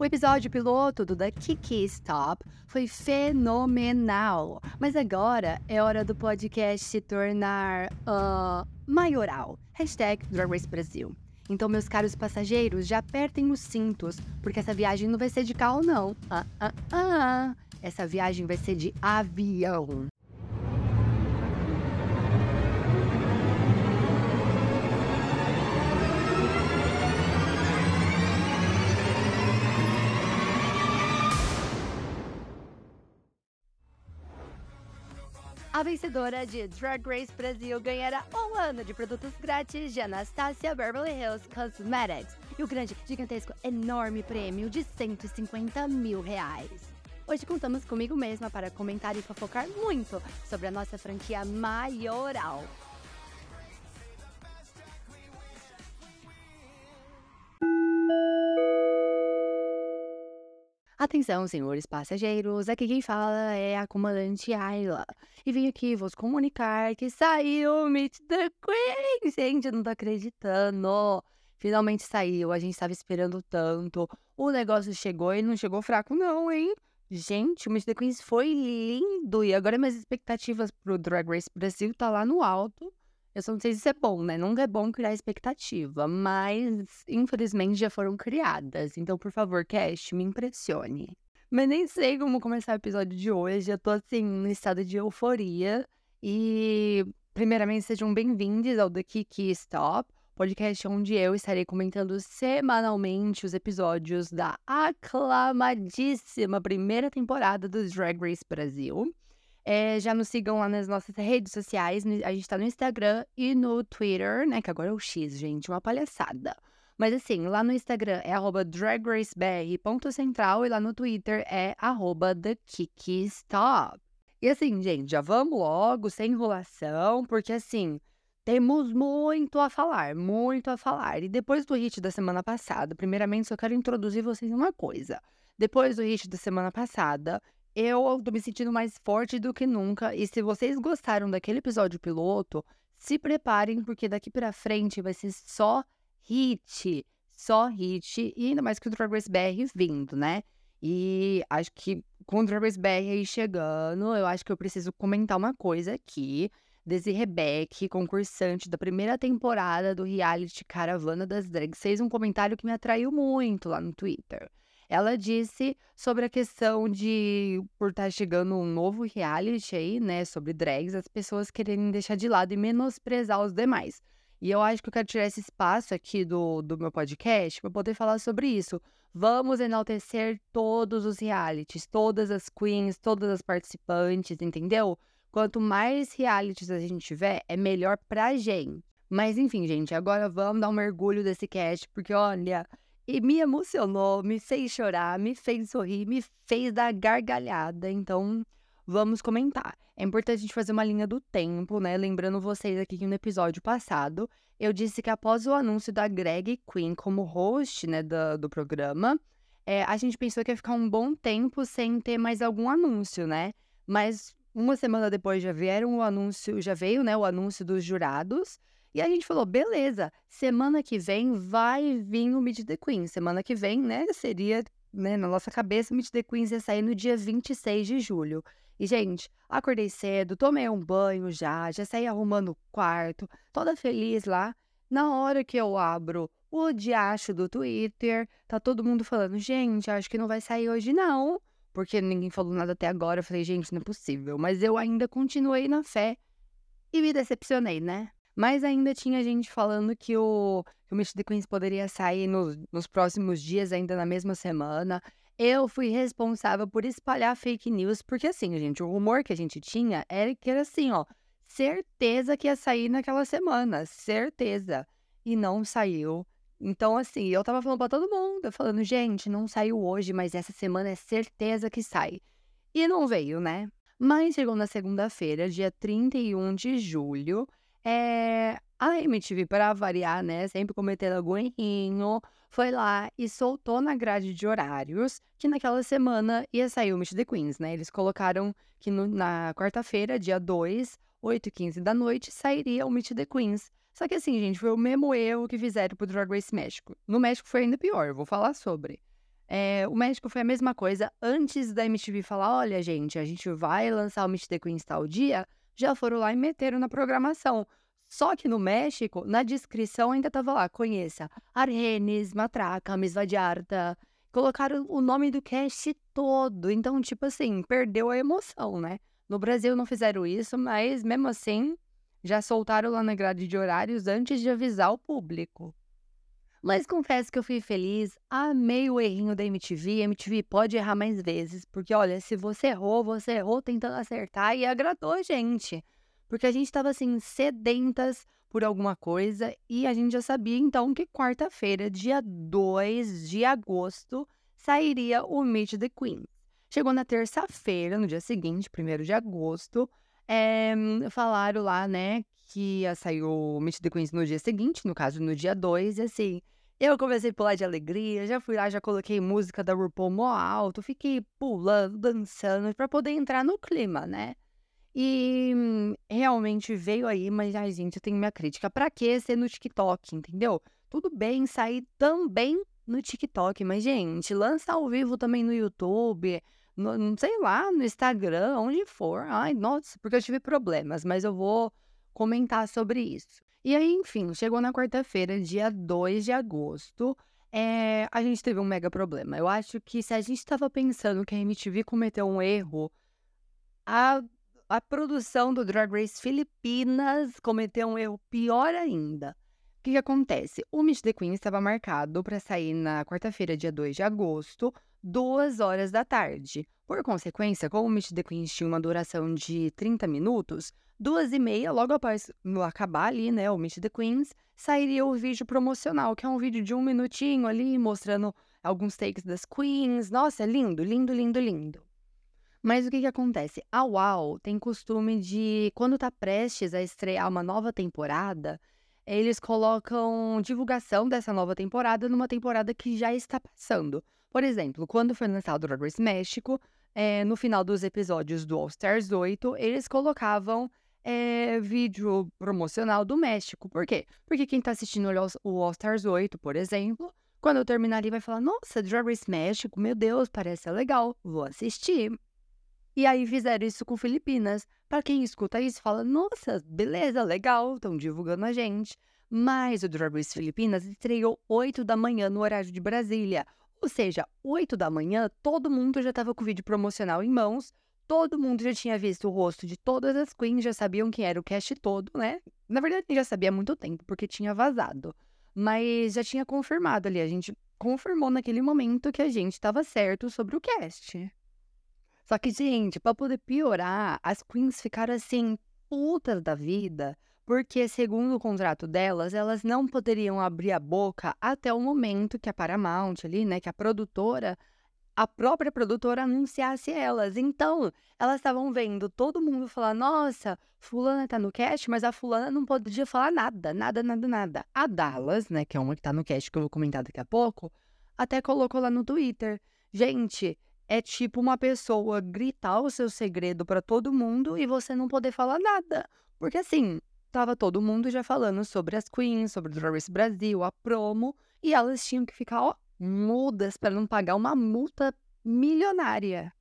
O episódio piloto do The Kiki Stop foi fenomenal, mas agora é hora do podcast se tornar uh, maioral. Hashtag Drag Race Brasil. Então, meus caros passageiros, já apertem os cintos, porque essa viagem não vai ser de carro, não. Ah, ah, ah. Essa viagem vai ser de avião. A vencedora de Drag Race Brasil ganhará um ano de produtos grátis de Anastasia Beverly Hills Cosmetics e o grande, gigantesco, enorme prêmio de 150 mil reais. Hoje contamos comigo mesma para comentar e fofocar muito sobre a nossa franquia maioral. Atenção, senhores passageiros, aqui quem fala é a comandante Ayla. E vim aqui vos comunicar que saiu o Meet the Queen! Gente, não tô acreditando! Finalmente saiu, a gente estava esperando tanto. O negócio chegou e não chegou fraco não, hein? Gente, o Meet the Queens foi lindo! E agora minhas expectativas pro Drag Race Brasil tá lá no alto. Eu só não sei se isso é bom, né? Nunca é bom criar expectativa, mas infelizmente já foram criadas. Então, por favor, cast, me impressione. Mas nem sei como começar o episódio de hoje. Eu tô assim, em estado de euforia. E, primeiramente, sejam bem-vindos ao The Kiki Stop, podcast onde eu estarei comentando semanalmente os episódios da aclamadíssima primeira temporada do Drag Race Brasil. É, já nos sigam lá nas nossas redes sociais. A gente tá no Instagram e no Twitter, né? Que agora é o X, gente, uma palhaçada. Mas assim, lá no Instagram é arroba dragracebr.central e lá no Twitter é arroba. E assim, gente, já vamos logo, sem enrolação, porque assim, temos muito a falar, muito a falar. E depois do hit da semana passada, primeiramente só quero introduzir vocês uma coisa. Depois do hit da semana passada, eu tô me sentindo mais forte do que nunca. E se vocês gostaram daquele episódio piloto, se preparem, porque daqui pra frente vai ser só hit. Só hit. E ainda mais que o Drag Race BR vindo, né? E acho que com o Drag Race BR aí chegando, eu acho que eu preciso comentar uma coisa aqui. Desi Rebeck, concursante da primeira temporada do reality Caravana das Drags, fez um comentário que me atraiu muito lá no Twitter. Ela disse sobre a questão de, por estar tá chegando um novo reality aí, né, sobre drags, as pessoas quererem deixar de lado e menosprezar os demais. E eu acho que eu quero tirar esse espaço aqui do, do meu podcast para poder falar sobre isso. Vamos enaltecer todos os realities, todas as queens, todas as participantes, entendeu? Quanto mais realities a gente tiver, é melhor pra gente. Mas enfim, gente, agora vamos dar um mergulho desse cast, porque olha, e me emocionou, me fez chorar, me fez sorrir, me fez dar gargalhada. Então, vamos comentar. É importante a gente fazer uma linha do tempo, né? Lembrando vocês aqui que no episódio passado eu disse que após o anúncio da Greg Queen como host, né, do, do programa, é, a gente pensou que ia ficar um bom tempo sem ter mais algum anúncio, né? Mas uma semana depois já vieram o anúncio, já veio, né, o anúncio dos jurados. E a gente falou, beleza, semana que vem vai vir o Meet the Queen. Semana que vem, né, seria, né, na nossa cabeça, o Meet the Queens ia sair no dia 26 de julho. E, gente, acordei cedo, tomei um banho já, já saí arrumando o quarto, toda feliz lá. Na hora que eu abro o diacho do Twitter, tá todo mundo falando, gente, acho que não vai sair hoje não. Porque ninguém falou nada até agora. Eu falei, gente, não é possível. Mas eu ainda continuei na fé e me decepcionei, né? Mas ainda tinha gente falando que o, que o the Queens poderia sair nos, nos próximos dias, ainda na mesma semana. Eu fui responsável por espalhar fake news, porque assim, gente, o rumor que a gente tinha era que era assim, ó, certeza que ia sair naquela semana, certeza. E não saiu. Então, assim, eu tava falando pra todo mundo, falando, gente, não saiu hoje, mas essa semana é certeza que sai. E não veio, né? Mas chegou na segunda-feira, dia 31 de julho, é, a MTV, para variar, né, sempre cometendo algum errinho, foi lá e soltou na grade de horários que naquela semana ia sair o Meet the Queens, né? Eles colocaram que no, na quarta-feira, dia 2, 8 e 15 da noite, sairia o Meet the Queens. Só que assim, gente, foi o mesmo erro que fizeram pro Drag Race México. No México foi ainda pior, eu vou falar sobre. É, o México foi a mesma coisa. Antes da MTV falar, olha, gente, a gente vai lançar o Meet the Queens tal dia, já foram lá e meteram na programação. Só que no México, na descrição ainda tava lá, conheça Arrenes, Matraca, Miss Vadiarta. Colocaram o nome do cast todo. Então, tipo assim, perdeu a emoção, né? No Brasil não fizeram isso, mas mesmo assim, já soltaram lá na grade de horários antes de avisar o público. Mas confesso que eu fui feliz, amei o errinho da MTV. MTV pode errar mais vezes, porque olha, se você errou, você errou tentando acertar e agradou a gente. Porque a gente estava assim, sedentas por alguma coisa e a gente já sabia então que quarta-feira, dia 2 de agosto, sairia o Meet the Queen. Chegou na terça-feira, no dia seguinte, 1 de agosto, é, falaram lá, né, que o Meet the Queens no dia seguinte, no caso no dia 2, e assim, eu comecei a pular de alegria, já fui lá, já coloquei música da RuPaul mó alto, fiquei pulando, dançando, para poder entrar no clima, né? E realmente veio aí, mas ai, gente, eu tenho minha crítica. Pra que ser no TikTok, entendeu? Tudo bem sair também no TikTok, mas, gente, lança ao vivo também no YouTube, no, sei lá, no Instagram, onde for. Ai, nossa, porque eu tive problemas, mas eu vou comentar sobre isso. E aí, enfim, chegou na quarta-feira, dia 2 de agosto, é, a gente teve um mega problema. Eu acho que se a gente estava pensando que a MTV cometeu um erro, a, a produção do Drag Race Filipinas cometeu um erro pior ainda. O que, que acontece? O Meet the Queen estava marcado para sair na quarta-feira, dia 2 de agosto, duas horas da tarde. Por consequência, como o Meet the Queens tinha uma duração de 30 minutos, duas e meia, logo após acabar ali, né, o Meet the Queens, sairia o vídeo promocional, que é um vídeo de um minutinho ali, mostrando alguns takes das queens. Nossa, é lindo, lindo, lindo, lindo. Mas o que que acontece? A UAU tem costume de, quando tá prestes a estrear uma nova temporada, eles colocam divulgação dessa nova temporada numa temporada que já está passando. Por exemplo, quando foi lançado o Drag Race México, é, no final dos episódios do All Stars 8, eles colocavam é, vídeo promocional do México. Por quê? Porque quem tá assistindo o All Stars 8, por exemplo, quando eu terminar ali vai falar: Nossa, Drag Race México, meu Deus, parece legal, vou assistir. E aí fizeram isso com Filipinas. Para quem escuta isso, fala: Nossa, beleza, legal, estão divulgando a gente. Mas o Drag Race Filipinas estreou 8 da manhã no horário de Brasília. Ou seja, 8 da manhã, todo mundo já estava com o vídeo promocional em mãos, todo mundo já tinha visto o rosto de todas as queens, já sabiam quem era o cast todo, né? Na verdade, já sabia há muito tempo, porque tinha vazado. Mas já tinha confirmado ali, a gente confirmou naquele momento que a gente estava certo sobre o cast. Só que, gente, para poder piorar, as queens ficaram assim, putas da vida, porque, segundo o contrato delas, elas não poderiam abrir a boca até o momento que a Paramount ali, né, que a produtora, a própria produtora anunciasse elas. Então, elas estavam vendo todo mundo falar: nossa, Fulana tá no cast, mas a Fulana não podia falar nada, nada, nada, nada. A Dallas, né, que é uma que tá no cast que eu vou comentar daqui a pouco, até colocou lá no Twitter: gente. É tipo uma pessoa gritar o seu segredo para todo mundo e você não poder falar nada. Porque assim, tava todo mundo já falando sobre as queens, sobre o Drag Race Brasil, a promo, e elas tinham que ficar, ó, mudas para não pagar uma multa milionária.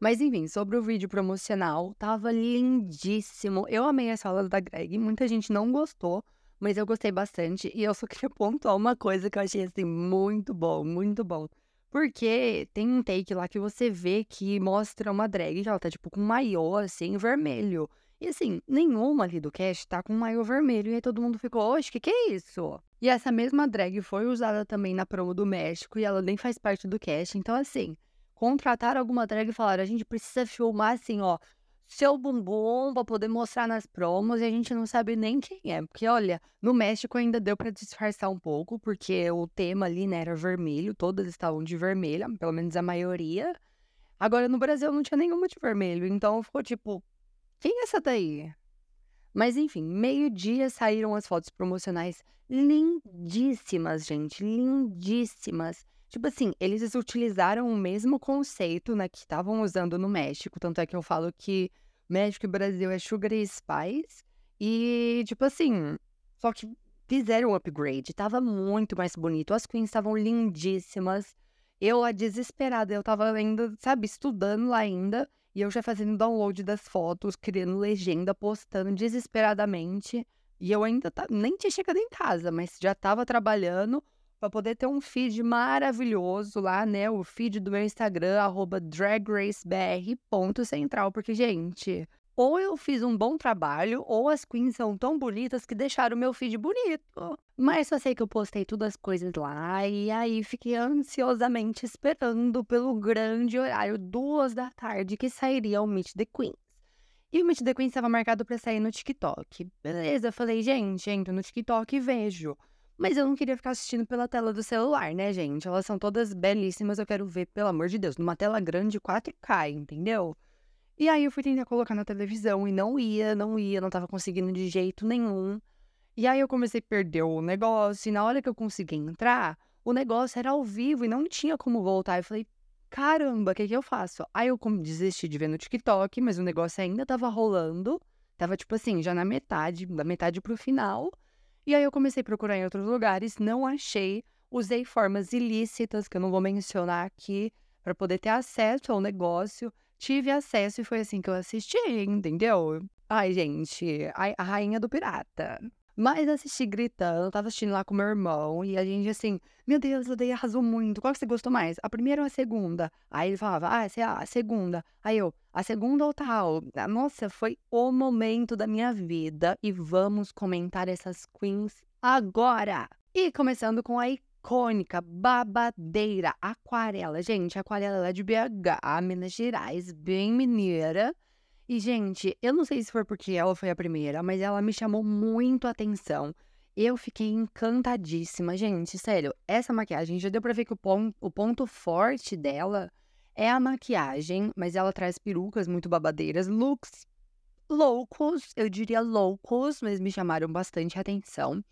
Mas enfim, sobre o vídeo promocional, tava lindíssimo. Eu amei as falas da Greg, muita gente não gostou, mas eu gostei bastante. E eu só queria pontuar uma coisa que eu achei assim muito bom, muito bom. Porque tem um take lá que você vê que mostra uma drag que ela tá tipo com maiô assim, vermelho. E assim, nenhuma ali do cast tá com um maiô vermelho. E aí todo mundo ficou, oxe, que que é isso? E essa mesma drag foi usada também na promo do México e ela nem faz parte do cast. Então, assim, contrataram alguma drag e falaram: a gente precisa filmar assim, ó, seu bumbum pra poder mostrar nas promos e a gente não sabe nem quem é. Porque, olha, no México ainda deu para disfarçar um pouco, porque o tema ali, né, era vermelho, todas estavam de vermelho, pelo menos a maioria. Agora no Brasil não tinha nenhuma de vermelho, então ficou tipo, quem é essa daí? Mas enfim, meio-dia saíram as fotos promocionais lindíssimas, gente, lindíssimas. Tipo assim, eles utilizaram o mesmo conceito, né, que estavam usando no México, tanto é que eu falo que México e Brasil é Sugar e Spice. E, tipo assim, só que fizeram um upgrade, tava muito mais bonito. As queens estavam lindíssimas. Eu, a desesperada, eu tava ainda, sabe, estudando lá ainda, e eu já fazendo download das fotos, criando legenda, postando desesperadamente. E eu ainda tá, nem tinha chegado em casa, mas já tava trabalhando para poder ter um feed maravilhoso lá, né? O feed do meu Instagram, arroba dragracebr.central, porque, gente, ou eu fiz um bom trabalho, ou as queens são tão bonitas que deixaram o meu feed bonito. Mas só sei que eu postei todas as coisas lá, e aí fiquei ansiosamente esperando pelo grande horário, duas da tarde, que sairia o Meet the Queens. E o Meet the Queens estava marcado para sair no TikTok. Beleza, falei, gente, entro no TikTok e vejo. Mas eu não queria ficar assistindo pela tela do celular, né, gente? Elas são todas belíssimas, eu quero ver, pelo amor de Deus, numa tela grande 4K, entendeu? E aí eu fui tentar colocar na televisão e não ia, não ia, não tava conseguindo de jeito nenhum. E aí eu comecei a perder o negócio, e na hora que eu consegui entrar, o negócio era ao vivo e não tinha como voltar. Eu falei, caramba, o que, que eu faço? Aí eu desisti de ver no TikTok, mas o negócio ainda tava rolando. Tava, tipo assim, já na metade, da metade pro final. E aí eu comecei a procurar em outros lugares, não achei, usei formas ilícitas, que eu não vou mencionar aqui, para poder ter acesso ao negócio. Tive acesso e foi assim que eu assisti, entendeu? Ai, gente, a, rainha do pirata. Mas assisti gritando, tava assistindo lá com meu irmão, e a gente assim, meu Deus, a Odeia arrasou muito. Qual que você gostou mais? A primeira ou a segunda? Aí ele falava, ah, essa é a segunda. Aí eu, a segunda ou tal? Ah, nossa, foi o momento da minha vida. E vamos comentar essas queens agora. E começando com a icônica, babadeira, aquarela. Gente, aquarela é de BH, Minas Gerais, bem mineira. E, gente, eu não sei se foi porque ela foi a primeira, mas ela me chamou muito a atenção. Eu fiquei encantadíssima. Gente, sério, essa maquiagem já deu pra ver que o, pon o ponto forte dela é a maquiagem, mas ela traz perucas muito babadeiras, looks loucos, eu diria loucos, mas me chamaram bastante atenção.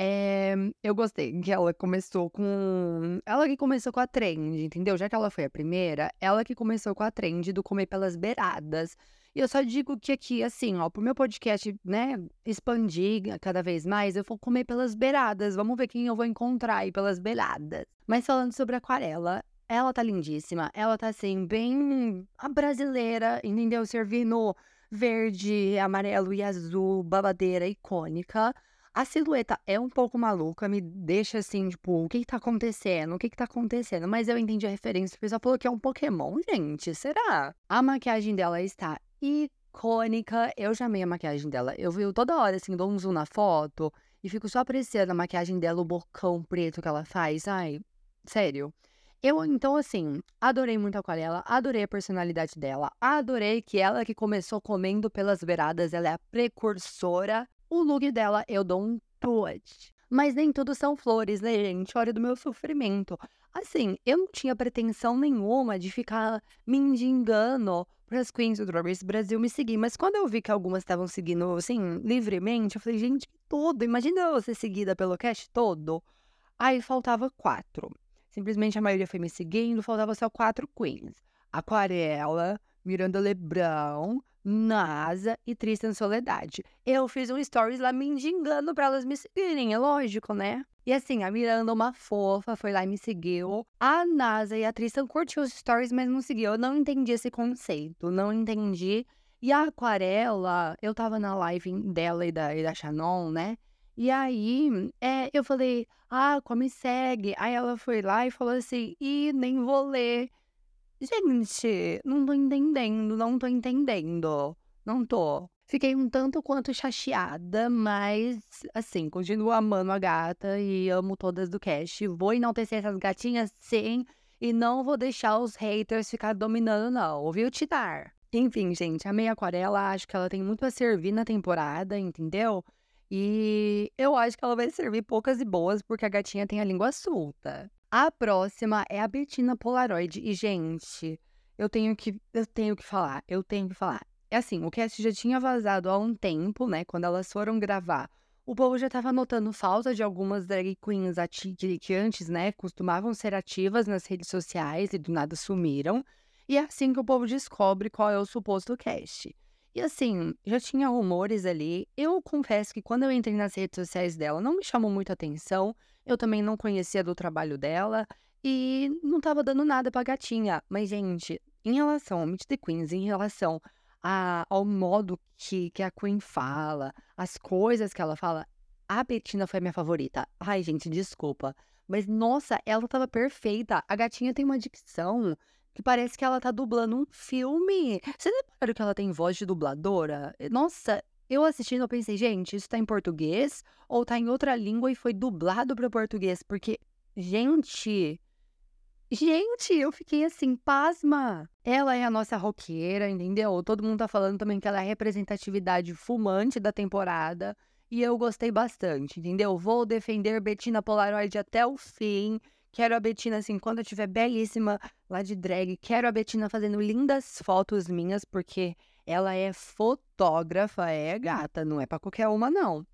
É, eu gostei que ela começou com. Ela que começou com a trend, entendeu? Já que ela foi a primeira, ela que começou com a trend do comer pelas beiradas. E eu só digo que aqui, assim, ó, pro meu podcast, né, expandir cada vez mais, eu vou comer pelas beiradas. Vamos ver quem eu vou encontrar aí pelas beiradas. Mas falando sobre aquarela, ela tá lindíssima. Ela tá, assim, bem a brasileira, entendeu? Servindo verde, amarelo e azul, babadeira icônica. A silhueta é um pouco maluca, me deixa assim, tipo, o que que tá acontecendo? O que que tá acontecendo? Mas eu entendi a referência. O pessoal falou que é um Pokémon, gente. Será? A maquiagem dela está icônica. Eu já amei a maquiagem dela. Eu vi toda hora, assim, dou um zoom na foto e fico só apreciando a maquiagem dela, o bocão preto que ela faz. Ai, sério. Eu, então, assim, adorei muito a aquarela, adorei a personalidade dela, adorei que ela que começou comendo pelas beiradas, ela é a precursora. O look dela, eu dou um touch. Mas nem tudo são flores, né, gente? Olha do meu sofrimento. Assim, eu não tinha pretensão nenhuma de ficar me mendigando para as queens do Drag Race Brasil me seguir. Mas quando eu vi que algumas estavam seguindo, assim, livremente, eu falei, gente, que tudo. Imagina eu ser seguida pelo cast todo. Aí faltava quatro. Simplesmente a maioria foi me seguindo, faltava só quatro queens. Aquarela, Miranda Lebrão, NASA e Tristan Soledade. Eu fiz um stories lá me mendigando para elas me seguirem, é lógico, né? E assim, a Miranda, uma fofa, foi lá e me seguiu. A NASA e a Tristan curtiu os stories, mas não seguiu. Eu não entendi esse conceito, não entendi. E a Aquarela, eu tava na live dela e da, e da Shannon, né? E aí, é, eu falei, ah, como segue? Aí ela foi lá e falou assim, ih, nem vou ler. Gente, não tô entendendo, não tô entendendo. Não tô. Fiquei um tanto quanto chateada, mas assim, continuo amando a gata e amo todas do cast. Vou enaltecer essas gatinhas sim, e não vou deixar os haters ficar dominando, não, viu, Titar? Enfim, gente, a meia aquarela, acho que ela tem muito a servir na temporada, entendeu? E eu acho que ela vai servir poucas e boas, porque a gatinha tem a língua solta. A próxima é a Bettina Polaroid. E, gente, eu tenho que, eu tenho que falar, eu tenho que falar. É assim, o cast já tinha vazado há um tempo, né? Quando elas foram gravar. O povo já estava notando falta de algumas drag queens que, que antes, né, costumavam ser ativas nas redes sociais e do nada sumiram. E é assim que o povo descobre qual é o suposto cast. E assim, já tinha rumores ali. Eu confesso que quando eu entrei nas redes sociais dela, não me chamou muita atenção. Eu também não conhecia do trabalho dela. e não tava dando nada pra gatinha. Mas, gente, em relação ao Meet the Queens, em relação a, ao modo que, que a Queen fala, as coisas que ela fala, a Bettina foi a minha favorita. Ai, gente, desculpa. Mas, nossa, ela tava perfeita. A gatinha tem uma dicção que parece que ela tá dublando um filme. Você repararam que ela tem voz de dubladora? Nossa, eu assistindo, eu pensei, gente, isso tá em português ou tá em outra língua e foi dublado para português? Porque, gente, gente, eu fiquei assim, pasma. Ela é a nossa roqueira, entendeu? Todo mundo tá falando também que ela é a representatividade fumante da temporada. E eu gostei bastante, entendeu? Vou defender Betina Polaroid até o fim. Quero a Betina, assim, quando eu estiver belíssima lá de drag. Quero a Betina fazendo lindas fotos minhas, porque ela é fotógrafa, é gata, não é para qualquer uma, não.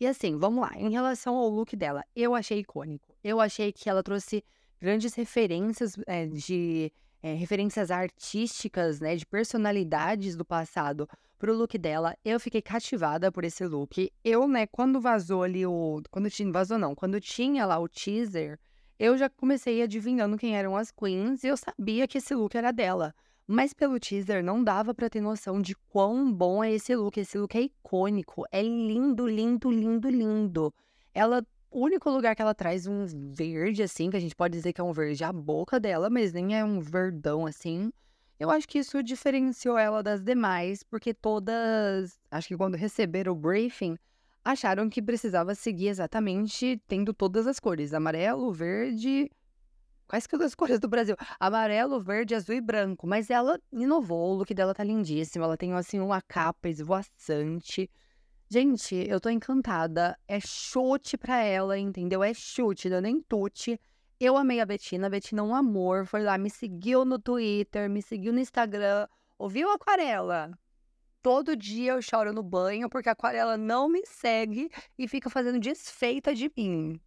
E assim, vamos lá. Em relação ao look dela, eu achei icônico. Eu achei que ela trouxe grandes referências é, de é, referências artísticas, né, de personalidades do passado pro look dela. Eu fiquei cativada por esse look. Eu, né, quando vazou ali o, quando tinha vazou não, quando tinha lá o teaser, eu já comecei adivinhando quem eram as queens e eu sabia que esse look era dela. Mas pelo teaser não dava para ter noção de quão bom é esse look. Esse look é icônico, é lindo, lindo, lindo, lindo. Ela, o único lugar que ela traz um verde assim, que a gente pode dizer que é um verde a boca dela, mas nem é um verdão assim. Eu acho que isso diferenciou ela das demais, porque todas, acho que quando receberam o briefing, acharam que precisava seguir exatamente tendo todas as cores, amarelo, verde, Quais que as cores do Brasil? Amarelo, verde, azul e branco. Mas ela inovou, o look dela tá lindíssimo. Ela tem, assim, uma capa esvoaçante. Gente, eu tô encantada. É chute pra ela, entendeu? É chute, não é nem tute. Eu amei a Betina. A Betina é um amor. Foi lá, me seguiu no Twitter, me seguiu no Instagram. Ouviu Aquarela? Todo dia eu choro no banho porque a Aquarela não me segue e fica fazendo desfeita de mim.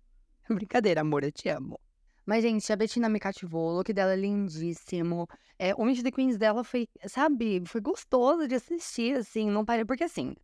Brincadeira, amor, eu te amo. Mas, gente, a Bettina me cativou, o look dela é lindíssimo. É, o Meet the Queens dela foi, sabe, foi gostoso de assistir, assim, não parei. Porque, assim,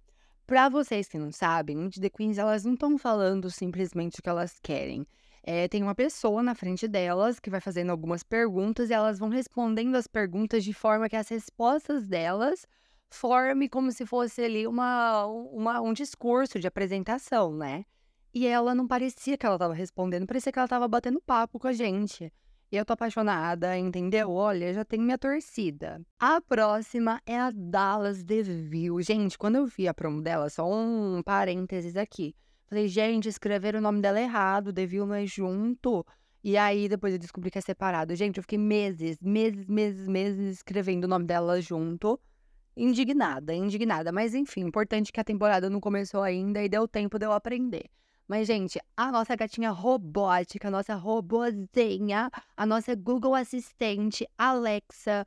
pra vocês que não sabem, Meet the Queens, elas não estão falando simplesmente o que elas querem. É, tem uma pessoa na frente delas que vai fazendo algumas perguntas e elas vão respondendo as perguntas de forma que as respostas delas forme como se fosse ali uma, uma, um discurso de apresentação, né? E ela não parecia que ela estava respondendo, parecia que ela estava batendo papo com a gente. E eu tô apaixonada, entendeu? Olha, já tenho minha torcida. A próxima é a Dallas DeVille. Gente, quando eu vi a promo dela, só um parênteses aqui. Falei, gente, escreveram o nome dela errado, DeVille não é junto. E aí depois eu descobri que é separado. Gente, eu fiquei meses, meses, meses, meses escrevendo o nome dela junto. Indignada, indignada. Mas enfim, importante que a temporada não começou ainda e deu tempo de eu aprender. Mas, gente, a nossa gatinha robótica, a nossa robozinha, a nossa Google Assistente, Alexa,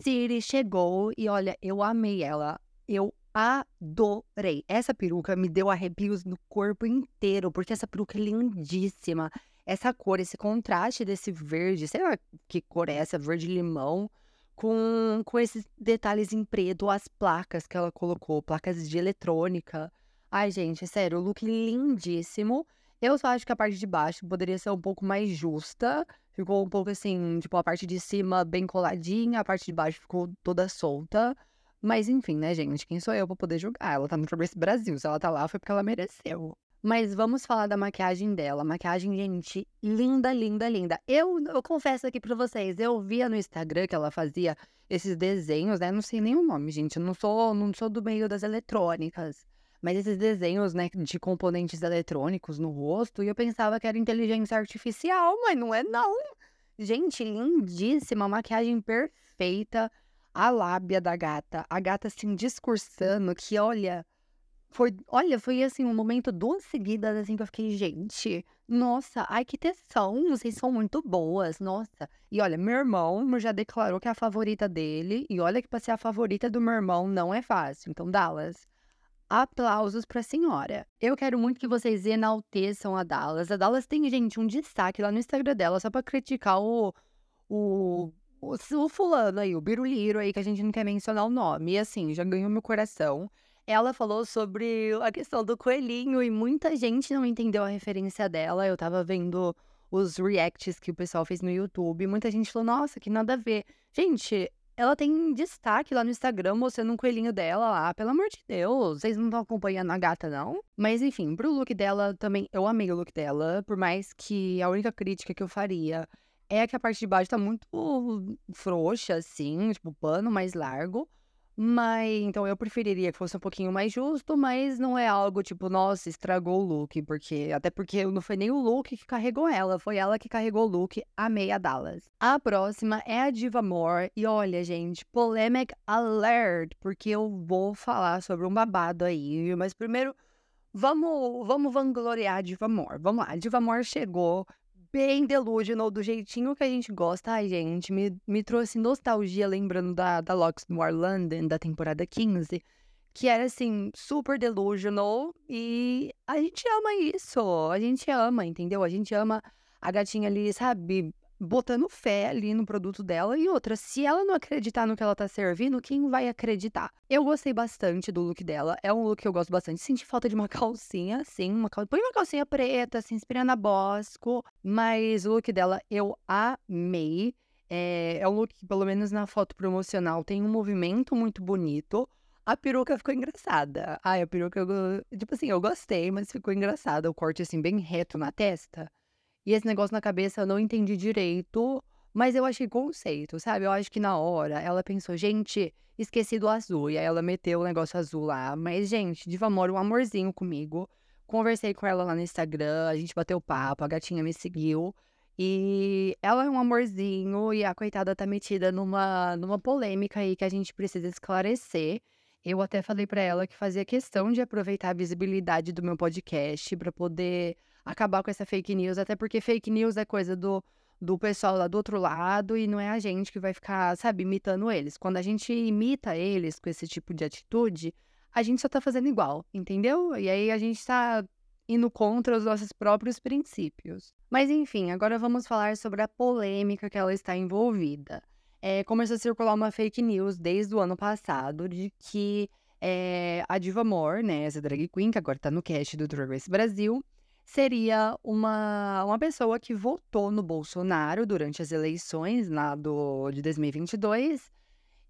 Siri chegou e olha, eu amei ela. Eu adorei. Essa peruca me deu arrepios no corpo inteiro, porque essa peruca é lindíssima. Essa cor, esse contraste desse verde, sei lá que cor é essa, verde-limão, com, com esses detalhes em preto, as placas que ela colocou, placas de eletrônica. Ai, gente, sério, o look lindíssimo. Eu só acho que a parte de baixo poderia ser um pouco mais justa. Ficou um pouco assim, tipo, a parte de cima bem coladinha, a parte de baixo ficou toda solta. Mas enfim, né, gente? Quem sou eu pra poder julgar? Ela tá no Traverse Brasil. Se ela tá lá, foi porque ela mereceu. Mas vamos falar da maquiagem dela. Maquiagem, gente, linda, linda, linda. Eu, eu confesso aqui pra vocês, eu via no Instagram que ela fazia esses desenhos, né? Não sei nem o nome, gente. Eu não sou, não sou do meio das eletrônicas mas esses desenhos, né, de componentes eletrônicos no rosto, e eu pensava que era inteligência artificial, mas não é não. Gente, lindíssima, maquiagem perfeita, a lábia da gata, a gata assim discursando que olha, foi, olha, foi assim um momento duas seguidas assim que eu fiquei, gente, nossa, ai que tensão, vocês são muito boas, nossa. E olha, meu irmão já declarou que é a favorita dele, e olha que para ser a favorita do meu irmão não é fácil. Então, Dallas, Aplausos para a senhora. Eu quero muito que vocês enalteçam a Dallas. A Dallas tem, gente, um destaque lá no Instagram dela só para criticar o, o, o, o, fulano aí, o Biruliro aí, que a gente não quer mencionar o nome. E assim, já ganhou meu coração. Ela falou sobre a questão do coelhinho e muita gente não entendeu a referência dela. Eu tava vendo os reacts que o pessoal fez no YouTube. Muita gente falou, nossa, que nada a ver. Gente, ela tem destaque lá no Instagram mostrando um coelhinho dela lá. Pelo amor de Deus, vocês não estão acompanhando a gata, não? Mas enfim, pro look dela também, eu amei o look dela. Por mais que a única crítica que eu faria é que a parte de baixo tá muito frouxa, assim, tipo, pano mais largo. Mas então eu preferiria que fosse um pouquinho mais justo, mas não é algo tipo, nossa, estragou o look, porque até porque não foi nem o look que carregou ela, foi ela que carregou o look, amei a Dallas. A próxima é a Diva Moore e olha, gente, polemic alert, porque eu vou falar sobre um babado aí, mas primeiro vamos vamos vangloriar a Diva Moore. Vamos lá, a Diva Moore chegou bem delusional, do jeitinho que a gente gosta. Ai, gente, me, me trouxe nostalgia lembrando da, da Noir London, da temporada 15, que era, assim, super delusional. E a gente ama isso, a gente ama, entendeu? A gente ama a gatinha ali, sabe, botando fé ali no produto dela. E outra, se ela não acreditar no que ela tá servindo, quem vai acreditar? Eu gostei bastante do look dela. É um look que eu gosto bastante. Senti falta de uma calcinha, sim. Uma cal... Põe uma calcinha preta, se inspirando a Bosco. Mas o look dela eu amei. É, é um look que, pelo menos na foto promocional, tem um movimento muito bonito. A peruca ficou engraçada. Ai, a peruca, eu, tipo assim, eu gostei, mas ficou engraçada. O corte, assim, bem reto na testa. E esse negócio na cabeça eu não entendi direito, mas eu achei conceito, sabe? Eu acho que na hora ela pensou, gente, esqueci do azul. E aí ela meteu o negócio azul lá. Mas, gente, Diva Mora, um amorzinho comigo. Conversei com ela lá no Instagram, a gente bateu papo, a gatinha me seguiu. E ela é um amorzinho e a coitada tá metida numa, numa polêmica aí que a gente precisa esclarecer. Eu até falei para ela que fazia questão de aproveitar a visibilidade do meu podcast para poder acabar com essa fake news, até porque fake news é coisa do, do pessoal lá do outro lado e não é a gente que vai ficar, sabe, imitando eles. Quando a gente imita eles com esse tipo de atitude, a gente só tá fazendo igual, entendeu? E aí a gente tá indo contra os nossos próprios princípios. Mas enfim, agora vamos falar sobre a polêmica que ela está envolvida. É, começou a circular uma fake news desde o ano passado de que é, a Diva Moore, né, essa drag queen, que agora tá no cast do Drag Race Brasil, seria uma, uma pessoa que votou no Bolsonaro durante as eleições lá do, de 2022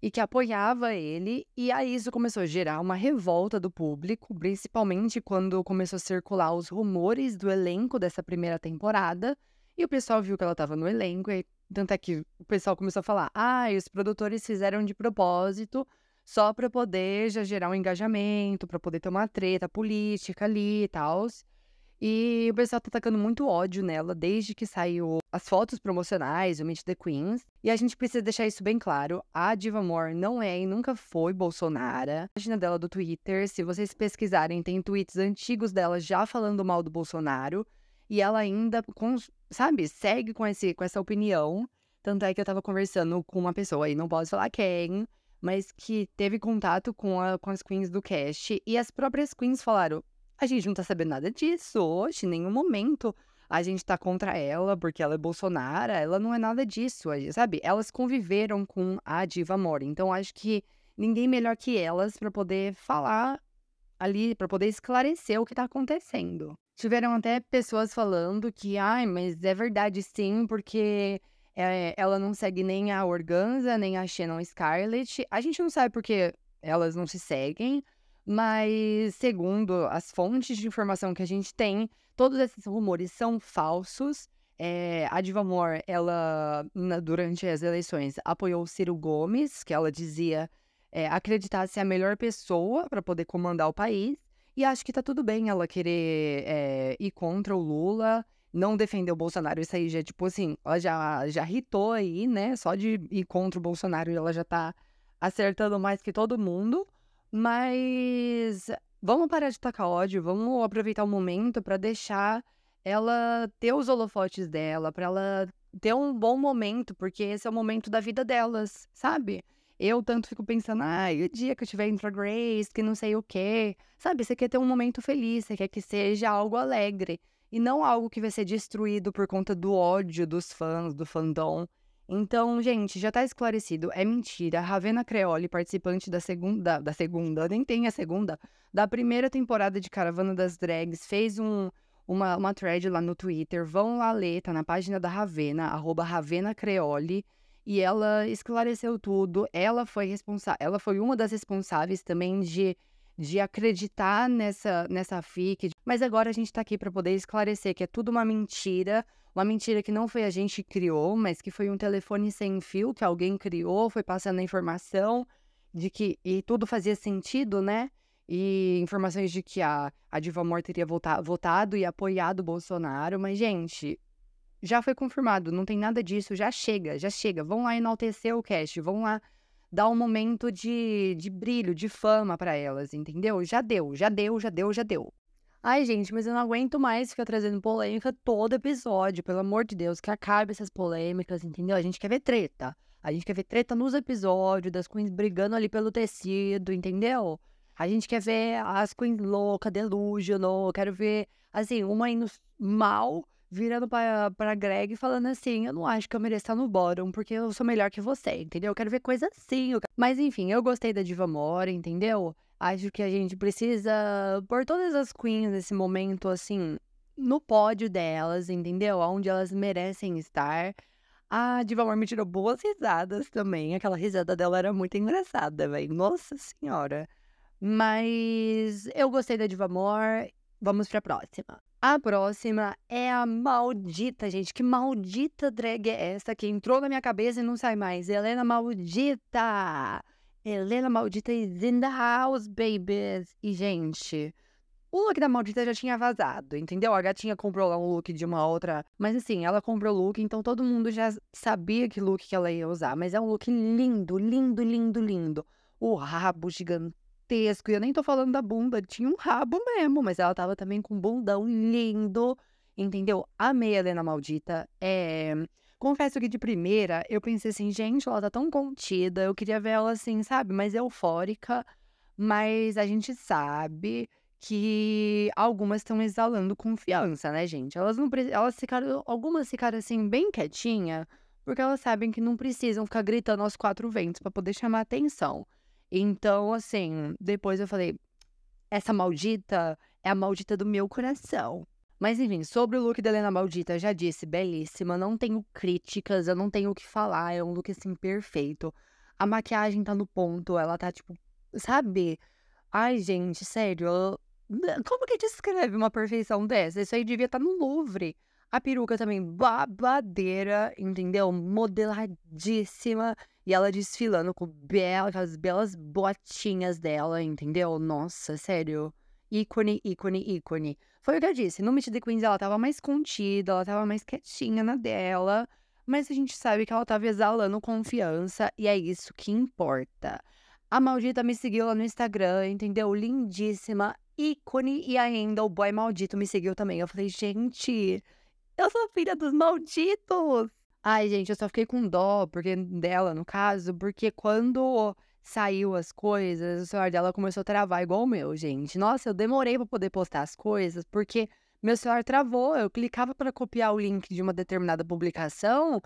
e que apoiava ele. E aí isso começou a gerar uma revolta do público, principalmente quando começou a circular os rumores do elenco dessa primeira temporada. E o pessoal viu que ela estava no elenco, e tanto é que o pessoal começou a falar: ah, os produtores fizeram de propósito só para poder já gerar um engajamento, para poder ter uma treta política ali e tal. E o pessoal tá atacando muito ódio nela desde que saiu as fotos promocionais, o Meet the Queens. E a gente precisa deixar isso bem claro. A Diva Moore não é e nunca foi Bolsonaro. A página dela do Twitter, se vocês pesquisarem, tem tweets antigos dela já falando mal do Bolsonaro. E ela ainda, com, sabe, segue com, esse, com essa opinião. Tanto é que eu tava conversando com uma pessoa aí, não posso falar quem, mas que teve contato com, a, com as queens do cast. E as próprias queens falaram: a gente não tá sabendo nada disso hoje, em nenhum momento a gente tá contra ela porque ela é Bolsonaro, ela não é nada disso, sabe? Elas conviveram com a Diva Mora, então acho que ninguém melhor que elas para poder falar ali, para poder esclarecer o que tá acontecendo. Tiveram até pessoas falando que, ai, mas é verdade sim, porque é, ela não segue nem a Organza, nem a Shannon Scarlett. A gente não sabe porque elas não se seguem, mas, segundo as fontes de informação que a gente tem, todos esses rumores são falsos. É, a Diva Moore, ela, na, durante as eleições, apoiou Ciro Gomes, que ela dizia é, acreditar ser a melhor pessoa para poder comandar o país. E acho que tá tudo bem ela querer é, ir contra o Lula, não defender o Bolsonaro. Isso aí já, tipo assim, ela já, já irritou aí, né? Só de ir contra o Bolsonaro, ela já tá acertando mais que todo mundo. Mas vamos parar de tacar ódio, vamos aproveitar o momento para deixar ela ter os holofotes dela, para ela ter um bom momento, porque esse é o momento da vida delas, sabe? Eu tanto fico pensando, ai, o dia que eu tiver em Drag Race, que não sei o quê. Sabe, você quer ter um momento feliz, você quer que seja algo alegre. E não algo que vai ser destruído por conta do ódio dos fãs, do fandom. Então, gente, já tá esclarecido, é mentira. Ravena Creole, participante da segunda, da segunda, nem tem a segunda, da primeira temporada de Caravana das Drags, fez um, uma, uma thread lá no Twitter. Vão lá ler, tá na página da Ravena, arroba Ravena Creole. E ela esclareceu tudo. Ela foi responsável, ela foi uma das responsáveis também de, de acreditar nessa, nessa FIC. Mas agora a gente tá aqui para poder esclarecer que é tudo uma mentira. Uma mentira que não foi a gente que criou, mas que foi um telefone sem fio que alguém criou, foi passando a informação de que. E tudo fazia sentido, né? e informações de que a, a Diva Amor teria vota, votado e apoiado o Bolsonaro, mas, gente, já foi confirmado, não tem nada disso, já chega, já chega. Vão lá enaltecer o cast, vão lá dar um momento de, de brilho, de fama para elas, entendeu? Já deu, já deu, já deu, já deu. Ai, gente, mas eu não aguento mais ficar trazendo polêmica todo episódio, pelo amor de Deus, que acabe essas polêmicas, entendeu? A gente quer ver treta. A gente quer ver treta nos episódios, das queens brigando ali pelo tecido, entendeu? A gente quer ver as queens loucas, delusional. Quero ver, assim, uma indo mal, virando pra, pra Greg falando assim: Eu não acho que eu mereço estar no bottom, porque eu sou melhor que você, entendeu? Eu quero ver coisa assim. Mas enfim, eu gostei da Diva Mora, entendeu? Acho que a gente precisa pôr todas as queens nesse momento, assim, no pódio delas, entendeu? Onde elas merecem estar. A Diva Amor me tirou boas risadas também. Aquela risada dela era muito engraçada, velho. Nossa Senhora. Mas eu gostei da Diva Amor. Vamos pra próxima. A próxima é a maldita, gente. Que maldita drag é essa que entrou na minha cabeça e não sai mais? Helena Maldita! Helena Maldita is in the house, babies! E, gente, o look da Maldita já tinha vazado, entendeu? A gatinha comprou lá um look de uma outra. Mas assim, ela comprou o look, então todo mundo já sabia que look que ela ia usar. Mas é um look lindo, lindo, lindo, lindo. O rabo gigante gigantesco. E eu nem tô falando da bunda, tinha um rabo mesmo, mas ela tava também com um bundão lindo, entendeu? Amei a Helena Maldita. É... Confesso que de primeira eu pensei assim, gente, ela tá tão contida, eu queria ver ela assim, sabe, mais eufórica. Mas a gente sabe que algumas estão exalando confiança, né, gente? Elas não elas ficaram, algumas ficaram assim bem quietinha, porque elas sabem que não precisam ficar gritando aos quatro ventos para poder chamar atenção. Então, assim, depois eu falei, essa maldita é a maldita do meu coração. Mas enfim, sobre o look da Helena Maldita, já disse, belíssima, não tenho críticas, eu não tenho o que falar, é um look assim perfeito. A maquiagem tá no ponto, ela tá tipo, sabe? Ai, gente, sério, como que descreve uma perfeição dessa? Isso aí devia estar tá no Louvre. A peruca também babadeira, entendeu? Modeladíssima. E ela desfilando com bela, aquelas belas botinhas dela, entendeu? Nossa, sério. Ícone, ícone, ícone. Foi o que eu disse. No Meet the Queens ela tava mais contida, ela tava mais quietinha na dela. Mas a gente sabe que ela tava exalando confiança e é isso que importa. A maldita me seguiu lá no Instagram, entendeu? Lindíssima, ícone. E ainda o boy maldito me seguiu também. Eu falei, gente, eu sou filha dos malditos. Ai, gente, eu só fiquei com dó porque dela, no caso, porque quando saiu as coisas, o celular dela começou a travar igual o meu, gente. Nossa, eu demorei para poder postar as coisas porque meu celular travou. Eu clicava para copiar o link de uma determinada publicação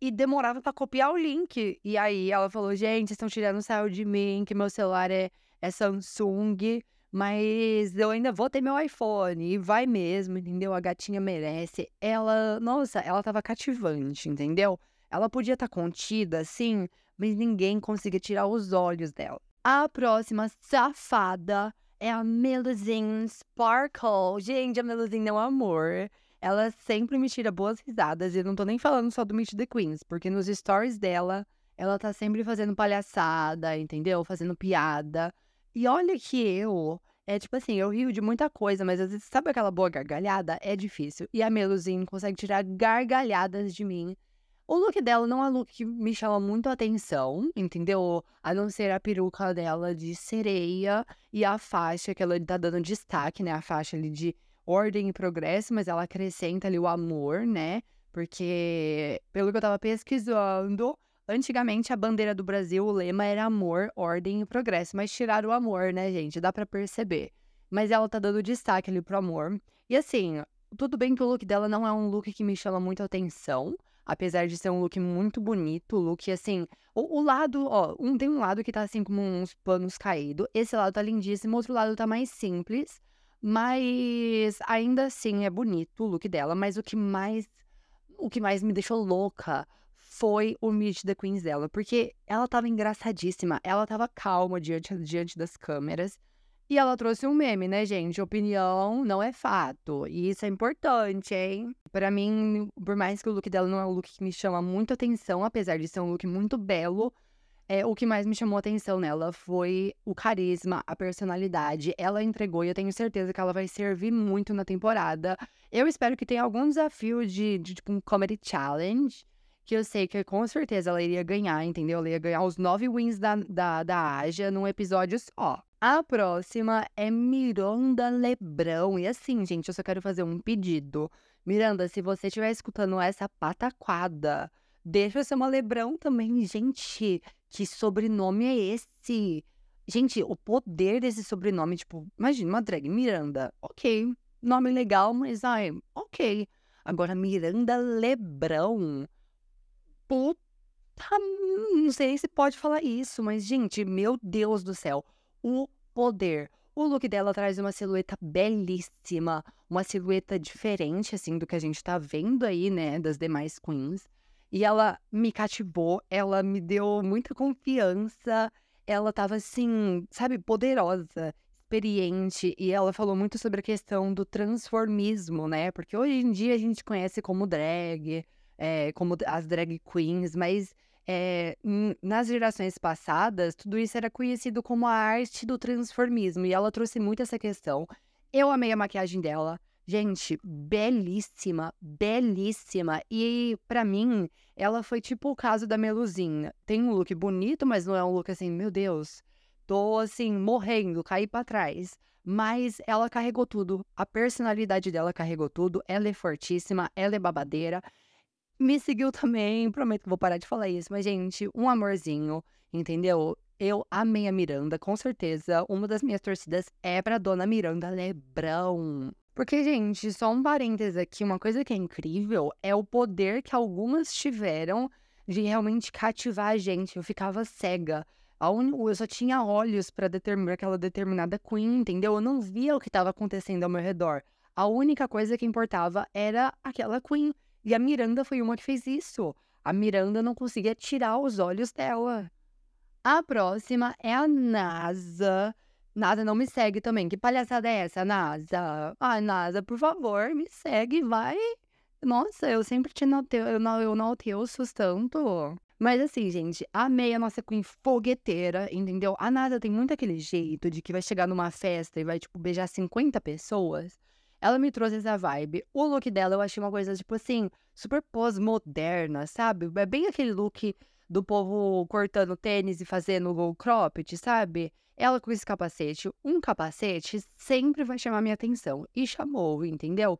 e demorava para copiar o link. E aí ela falou: "Gente, estão tirando sarro de mim, que meu celular é, é Samsung". Mas eu ainda vou ter meu iPhone e vai mesmo, entendeu? A gatinha merece. Ela, nossa, ela tava cativante, entendeu? Ela podia estar tá contida, assim, mas ninguém conseguia tirar os olhos dela. A próxima safada é a Melusine Sparkle. Gente, a Melusine é um amor. Ela sempre me tira boas risadas. E não tô nem falando só do Meet the Queens, porque nos stories dela, ela tá sempre fazendo palhaçada, entendeu? Fazendo piada. E olha que eu, é tipo assim, eu rio de muita coisa, mas às vezes, sabe aquela boa gargalhada? É difícil. E a Melusine consegue tirar gargalhadas de mim. O look dela não é um look que me chama muito a atenção, entendeu? A não ser a peruca dela de sereia e a faixa que ela tá dando destaque, né? A faixa ali de ordem e progresso, mas ela acrescenta ali o amor, né? Porque, pelo que eu tava pesquisando, Antigamente, a bandeira do Brasil, o lema era amor, ordem e progresso, mas tiraram o amor, né, gente? Dá para perceber. Mas ela tá dando destaque ali pro amor. E assim, tudo bem que o look dela não é um look que me chama muito atenção, apesar de ser um look muito bonito, look assim, o, o, lado, ó, um tem um lado que tá assim como uns panos caídos, esse lado tá lindíssimo, outro lado tá mais simples, Mas ainda assim é bonito o look dela, mas o que mais o que mais me deixou louca foi o Meet the Queens dela, porque ela tava engraçadíssima, ela tava calma diante, diante das câmeras. E ela trouxe um meme, né, gente? Opinião não é fato. E isso é importante, hein? Para mim, por mais que o look dela não é um look que me chama muito atenção, apesar de ser um look muito belo, é, o que mais me chamou atenção nela foi o carisma, a personalidade. Ela entregou e eu tenho certeza que ela vai servir muito na temporada. Eu espero que tenha algum desafio de, de tipo um comedy challenge que eu sei que com certeza ela iria ganhar, entendeu? Ela ia ganhar os nove wins da, da, da Aja num episódio só. A próxima é Miranda Lebrão. E assim, gente, eu só quero fazer um pedido. Miranda, se você estiver escutando essa pataquada, deixa eu ser uma Lebrão também. Gente, que sobrenome é esse? Gente, o poder desse sobrenome, tipo, imagina uma drag Miranda. Ok, nome legal, mas ai, ok. Agora, Miranda Lebrão. Puta, não sei se pode falar isso, mas, gente, meu Deus do céu o poder. O look dela traz uma silhueta belíssima, uma silhueta diferente, assim, do que a gente tá vendo aí, né, das demais queens. E ela me cativou, ela me deu muita confiança, ela tava, assim, sabe, poderosa, experiente, e ela falou muito sobre a questão do transformismo, né, porque hoje em dia a gente conhece como drag, é, como as drag queens, mas é, nas gerações passadas, tudo isso era conhecido como a arte do transformismo, e ela trouxe muito essa questão. Eu amei a maquiagem dela. Gente, belíssima, belíssima. E para mim, ela foi tipo o caso da Meluzinha. Tem um look bonito, mas não é um look assim, meu Deus, tô assim, morrendo, caí para trás. Mas ela carregou tudo, a personalidade dela carregou tudo, ela é fortíssima, ela é babadeira. Me seguiu também, prometo que vou parar de falar isso, mas, gente, um amorzinho, entendeu? Eu amei a Miranda, com certeza. Uma das minhas torcidas é pra dona Miranda Lebrão. Porque, gente, só um parênteses aqui, uma coisa que é incrível é o poder que algumas tiveram de realmente cativar a gente. Eu ficava cega. Eu só tinha olhos para determinar aquela determinada queen, entendeu? Eu não via o que estava acontecendo ao meu redor. A única coisa que importava era aquela queen. E a Miranda foi uma que fez isso. A Miranda não conseguia tirar os olhos dela. A próxima é a NASA. NASA não me segue também. Que palhaçada é essa, NASA? Ah, NASA, por favor, me segue, vai. Nossa, eu sempre te notei, eu não, eu não te ouço tanto. Mas assim, gente, amei a nossa Queen fogueteira, entendeu? A NASA tem muito aquele jeito de que vai chegar numa festa e vai, tipo, beijar 50 pessoas. Ela me trouxe essa vibe. O look dela eu achei uma coisa, tipo assim, super pós-moderna, sabe? É bem aquele look do povo cortando tênis e fazendo o cropped, sabe? Ela com esse capacete. Um capacete sempre vai chamar minha atenção. E chamou, entendeu?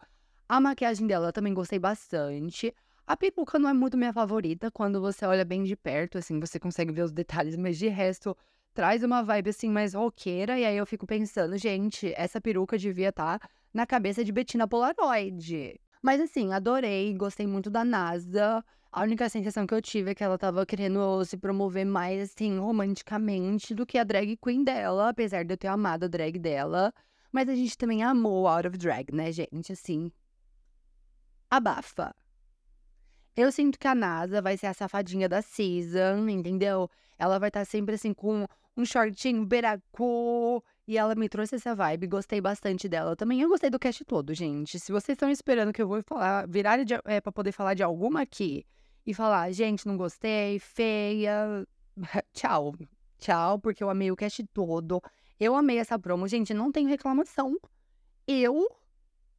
A maquiagem dela também gostei bastante. A peruca não é muito minha favorita. Quando você olha bem de perto, assim, você consegue ver os detalhes, mas de resto, traz uma vibe assim mais roqueira. E aí eu fico pensando, gente, essa peruca devia estar. Tá na cabeça de Bettina Polaroid. Mas assim, adorei, gostei muito da NASA. A única sensação que eu tive é que ela tava querendo se promover mais, assim, romanticamente do que a drag queen dela, apesar de eu ter amado a drag dela. Mas a gente também amou Out of Drag, né, gente? Assim. Abafa. Eu sinto que a NASA vai ser a safadinha da season, entendeu? Ela vai estar tá sempre assim com um shortinho beracu e ela me trouxe essa vibe, gostei bastante dela também. Eu gostei do cast todo, gente. Se vocês estão esperando que eu vou falar, virar é, pra poder falar de alguma aqui e falar, gente, não gostei, feia, tchau. Tchau, porque eu amei o cast todo. Eu amei essa promo, gente, não tenho reclamação. Eu,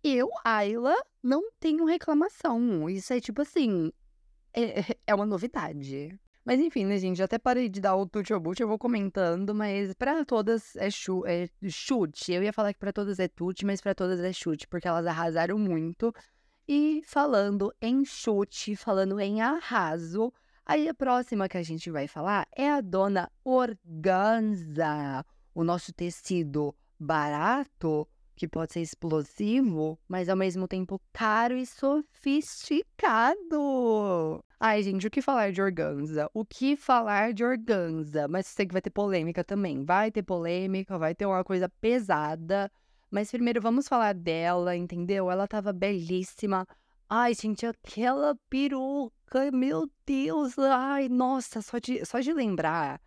eu, Ayla, não tenho reclamação. Isso é tipo assim, é, é uma novidade. Mas enfim, né, gente? Até parei de dar o tute ou boot, eu vou comentando, mas para todas é, chu é chute. Eu ia falar que para todas é tute, mas para todas é chute, porque elas arrasaram muito. E falando em chute, falando em arraso, aí a próxima que a gente vai falar é a dona Organza, o nosso tecido barato que pode ser explosivo, mas ao mesmo tempo caro e sofisticado. Ai, gente, o que falar de organza? O que falar de organza? Mas sei que vai ter polêmica também. Vai ter polêmica, vai ter uma coisa pesada. Mas primeiro vamos falar dela, entendeu? Ela tava belíssima. Ai, gente, aquela peruca, meu Deus. Ai, nossa, só de, só de lembrar.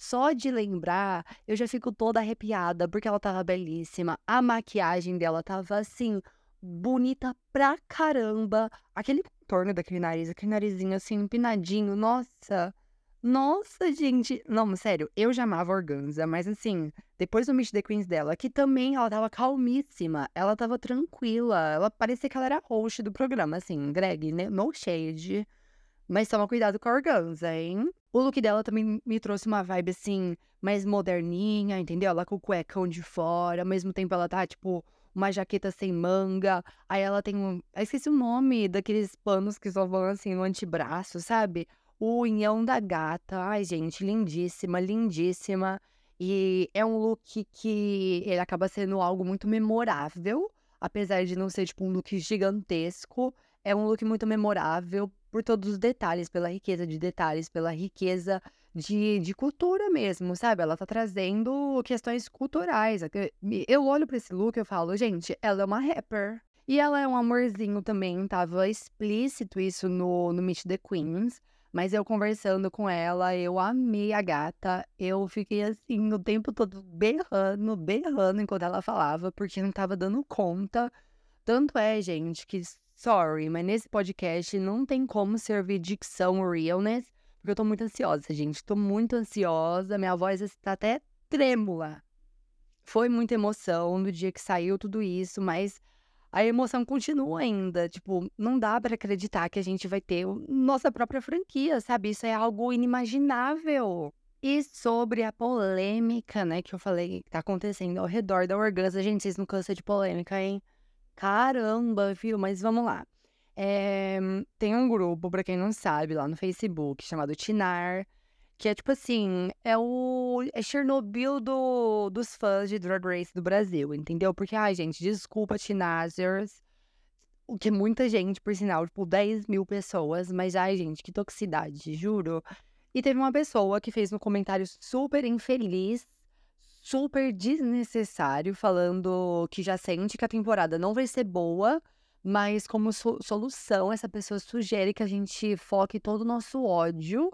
Só de lembrar, eu já fico toda arrepiada, porque ela tava belíssima. A maquiagem dela tava assim, bonita pra caramba. Aquele contorno daquele nariz, aquele narizinho assim, empinadinho, nossa. Nossa, gente. Não, sério, eu já amava Organza, mas assim, depois do Meet the Queens dela, que também ela tava calmíssima, ela tava tranquila, ela parecia que ela era host do programa, assim, Greg, né? No shade. Mas toma cuidado com a Organza, hein? O look dela também me trouxe uma vibe, assim, mais moderninha, entendeu? Ela com o cuecão de fora, ao mesmo tempo ela tá, tipo, uma jaqueta sem manga. Aí ela tem um. Eu esqueci o nome daqueles panos que só vão assim no antebraço, sabe? O unhão da gata. Ai, gente, lindíssima, lindíssima. E é um look que ele acaba sendo algo muito memorável, apesar de não ser tipo um look gigantesco. É um look muito memorável por todos os detalhes, pela riqueza de detalhes, pela riqueza de, de cultura mesmo, sabe? Ela tá trazendo questões culturais. Eu olho pra esse look e falo, gente, ela é uma rapper. E ela é um amorzinho também, tava explícito isso no, no Meet the Queens. Mas eu conversando com ela, eu amei a gata. Eu fiquei assim o tempo todo berrando, berrando enquanto ela falava, porque não tava dando conta. Tanto é, gente, que sorry, mas nesse podcast não tem como servir dicção realness, porque eu tô muito ansiosa, gente. Tô muito ansiosa, minha voz está até trêmula. Foi muita emoção no dia que saiu tudo isso, mas a emoção continua ainda. Tipo, não dá para acreditar que a gente vai ter nossa própria franquia, sabe? Isso é algo inimaginável. E sobre a polêmica, né, que eu falei que tá acontecendo ao redor da Organza. Gente, vocês não cansam de polêmica, hein? Caramba, viu? Mas vamos lá. É, tem um grupo, pra quem não sabe, lá no Facebook, chamado Tinar que é tipo assim, é o é Chernobyl do, dos fãs de Drag Race do Brasil, entendeu? Porque, ai, gente, desculpa, Tinazers. O que é muita gente, por sinal, tipo, 10 mil pessoas, mas ai, gente, que toxicidade, juro. E teve uma pessoa que fez um comentário super infeliz, super desnecessário, falando que já sente que a temporada não vai ser boa, mas como so solução, essa pessoa sugere que a gente foque todo o nosso ódio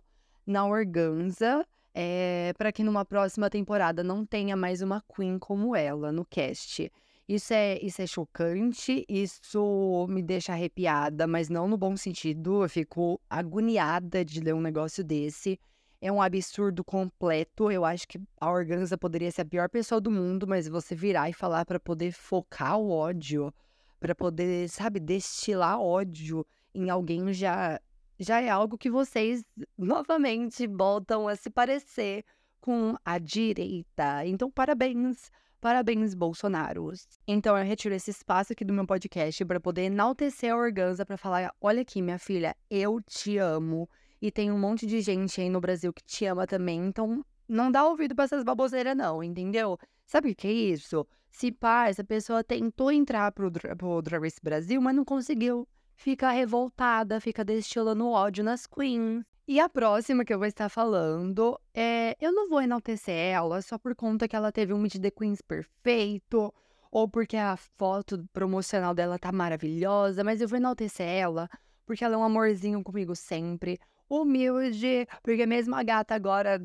na Organza, é, para que numa próxima temporada não tenha mais uma Queen como ela no cast. Isso é, isso é chocante, isso me deixa arrepiada, mas não no bom sentido. Eu fico agoniada de ler um negócio desse. É um absurdo completo. Eu acho que a Organza poderia ser a pior pessoa do mundo, mas você virar e falar para poder focar o ódio, para poder, sabe, destilar ódio em alguém já já é algo que vocês novamente voltam a se parecer com a direita. Então, parabéns, parabéns, Bolsonaros. Então, eu retiro esse espaço aqui do meu podcast para poder enaltecer a Organza, para falar: olha aqui, minha filha, eu te amo. E tem um monte de gente aí no Brasil que te ama também. Então, não dá ouvido para essas baboseiras, não, entendeu? Sabe o que é isso? Se pá, essa pessoa tentou entrar pro, pro Drag Race Brasil, mas não conseguiu fica revoltada, fica destilando ódio nas queens. E a próxima que eu vou estar falando é. Eu não vou enaltecer ela só por conta que ela teve um Meet the Queens perfeito, ou porque a foto promocional dela tá maravilhosa, mas eu vou enaltecer ela porque ela é um amorzinho comigo sempre. Humilde, porque mesmo a gata agora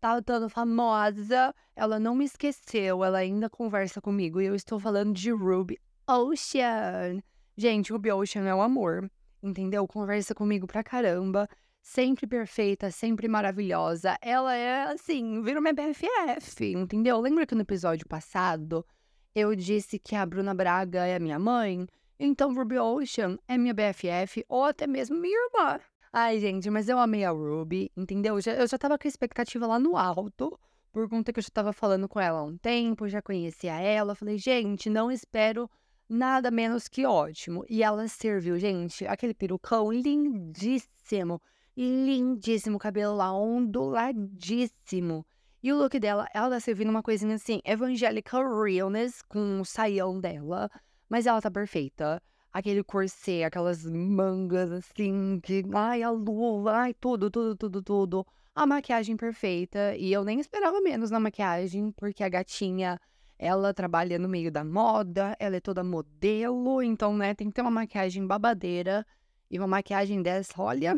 tá tão famosa, ela não me esqueceu, ela ainda conversa comigo. E eu estou falando de Ruby Ocean. Gente, Ruby Ocean é o amor, entendeu? Conversa comigo pra caramba. Sempre perfeita, sempre maravilhosa. Ela é assim, vira minha BFF, entendeu? Lembra que no episódio passado eu disse que a Bruna Braga é a minha mãe? Então Ruby Ocean é minha BFF ou até mesmo minha irmã. Ai, gente, mas eu amei a Ruby, entendeu? Eu já tava com a expectativa lá no alto, por conta que eu já tava falando com ela há um tempo, já conhecia ela. Falei, gente, não espero nada menos que ótimo. E ela serviu, gente, aquele perucão lindíssimo, lindíssimo, cabelo lá onduladíssimo. E o look dela, ela tá servindo uma coisinha assim, evangelical realness, com o saião dela, mas ela tá perfeita. Aquele corset, aquelas mangas assim, que, ai, a luva, ai, tudo, tudo, tudo, tudo. A maquiagem perfeita, e eu nem esperava menos na maquiagem, porque a gatinha ela trabalha no meio da moda, ela é toda modelo, então, né, tem que ter uma maquiagem babadeira e uma maquiagem dessa, olha,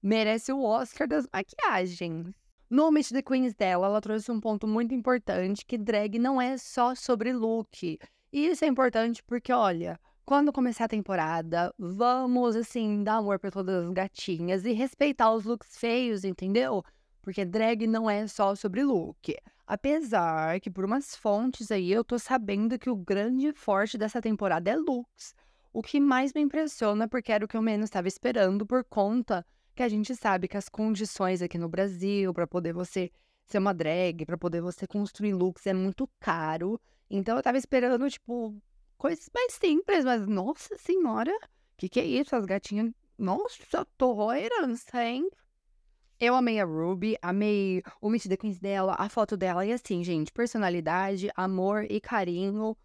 merece o Oscar das maquiagens. No Meet the Queens dela, ela trouxe um ponto muito importante, que drag não é só sobre look. E isso é importante porque, olha, quando começar a temporada, vamos, assim, dar amor pra todas as gatinhas e respeitar os looks feios, entendeu? Porque drag não é só sobre look. Apesar que, por umas fontes aí, eu tô sabendo que o grande forte dessa temporada é looks. O que mais me impressiona, porque era o que eu menos estava esperando, por conta que a gente sabe que as condições aqui no Brasil, para poder você ser uma drag, para poder você construir looks, é muito caro. Então eu tava esperando, tipo, coisas mais simples, mas nossa senhora, que que é isso? As gatinhas, nossa, torroirança, hein? Eu amei a Ruby, amei o Meet the Queens dela, a foto dela, e assim, gente, personalidade, amor e carinho.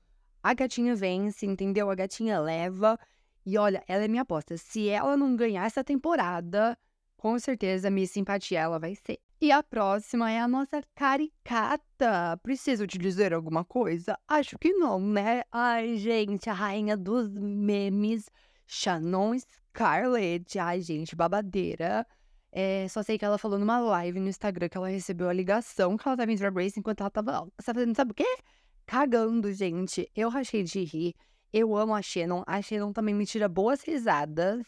A gatinha vence, entendeu? A gatinha leva. E olha, ela é minha aposta. Se ela não ganhar essa temporada, com certeza minha simpatia ela vai ser. E a próxima é a nossa caricata. Preciso te dizer alguma coisa? Acho que não, né? Ai, gente, a rainha dos memes, Shannon Scarlett. Ai, gente, babadeira. É, só sei que ela falou numa live no Instagram que ela recebeu a ligação que ela tava em Drag Race enquanto ela tava, tava fazendo, sabe o quê? Cagando, gente. Eu rachei de rir. Eu amo a Shannon. A Shannon também me tira boas risadas.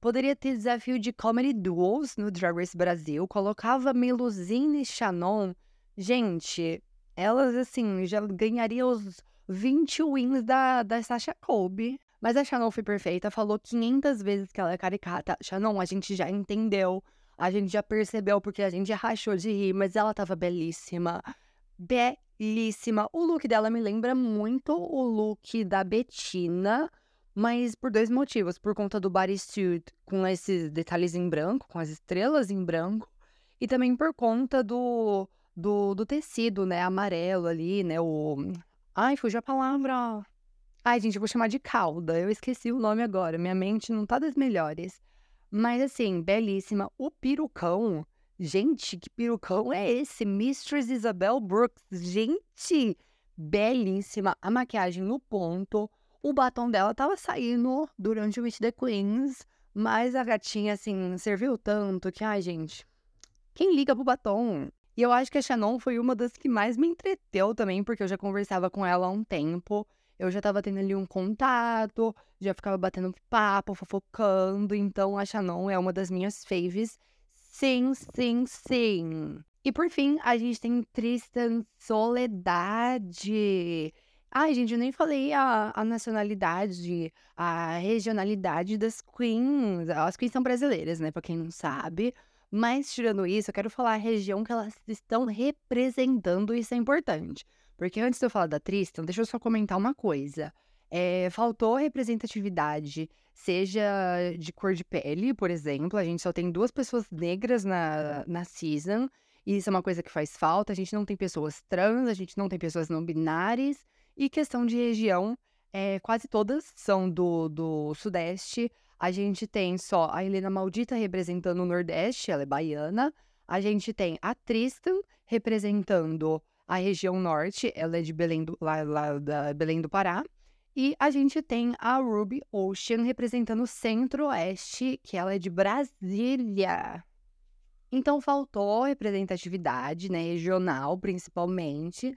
Poderia ter desafio de comedy duels no Drag Race Brasil. Colocava Melusine e Shannon. Gente, elas, assim, já ganhariam os 20 wins da, da Sasha Colby. Mas a Shannon foi perfeita. Falou 500 vezes que ela é caricata. Shannon, a gente já entendeu. A gente já percebeu porque a gente rachou de rir. Mas ela tava belíssima. Belíssima. O look dela me lembra muito o look da Bettina mas por dois motivos. Por conta do bodysuit com esses detalhes em branco, com as estrelas em branco. E também por conta do, do, do tecido, né? Amarelo ali, né? O. Ai, fugiu a palavra. Ai, gente, eu vou chamar de cauda. Eu esqueci o nome agora. Minha mente não tá das melhores. Mas assim, belíssima. O perucão. Gente, que perucão é esse? Mistress Isabel Brooks. Gente, belíssima. A maquiagem no ponto. O batom dela tava saindo durante o Meet the Queens, mas a gatinha, assim, serviu tanto que, ai, gente, quem liga pro batom? E eu acho que a Shannon foi uma das que mais me entreteu também, porque eu já conversava com ela há um tempo. Eu já tava tendo ali um contato, já ficava batendo papo, fofocando. Então a Shannon é uma das minhas faves. Sim, sim, sim. E por fim, a gente tem Tristan Soledade. Ai, gente, eu nem falei a, a nacionalidade, a regionalidade das queens. As queens são brasileiras, né? Pra quem não sabe. Mas, tirando isso, eu quero falar a região que elas estão representando, isso é importante. Porque antes de eu falar da Tristan, deixa eu só comentar uma coisa. É, faltou representatividade, seja de cor de pele, por exemplo. A gente só tem duas pessoas negras na, na season. E isso é uma coisa que faz falta. A gente não tem pessoas trans, a gente não tem pessoas não binárias. E questão de região, é, quase todas são do, do Sudeste. A gente tem só a Helena Maldita representando o Nordeste, ela é baiana. A gente tem a Tristan representando a região Norte, ela é de Belém do, lá, lá da Belém do Pará. E a gente tem a Ruby Ocean representando o Centro-Oeste, que ela é de Brasília. Então faltou representatividade, né, regional principalmente.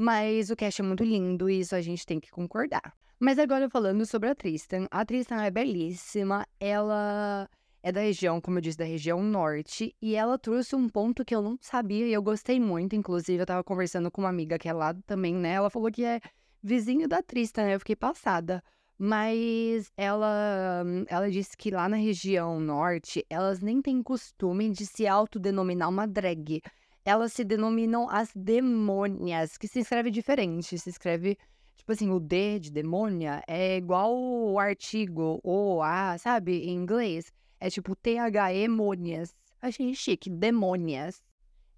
Mas o cast é muito lindo e isso a gente tem que concordar. Mas agora falando sobre a Tristan. A Tristan é belíssima, ela é da região, como eu disse, da região norte, e ela trouxe um ponto que eu não sabia e eu gostei muito. Inclusive, eu tava conversando com uma amiga que é lá também, né? Ela falou que é vizinho da Tristan, né? Eu fiquei passada. Mas ela, ela disse que lá na região norte, elas nem têm costume de se autodenominar uma drag elas se denominam as demônias, que se escreve diferente. Se escreve, tipo assim, o D de demônia é igual o artigo o A, sabe, em inglês. É tipo T-H-E mônias. Achei chique, demônias.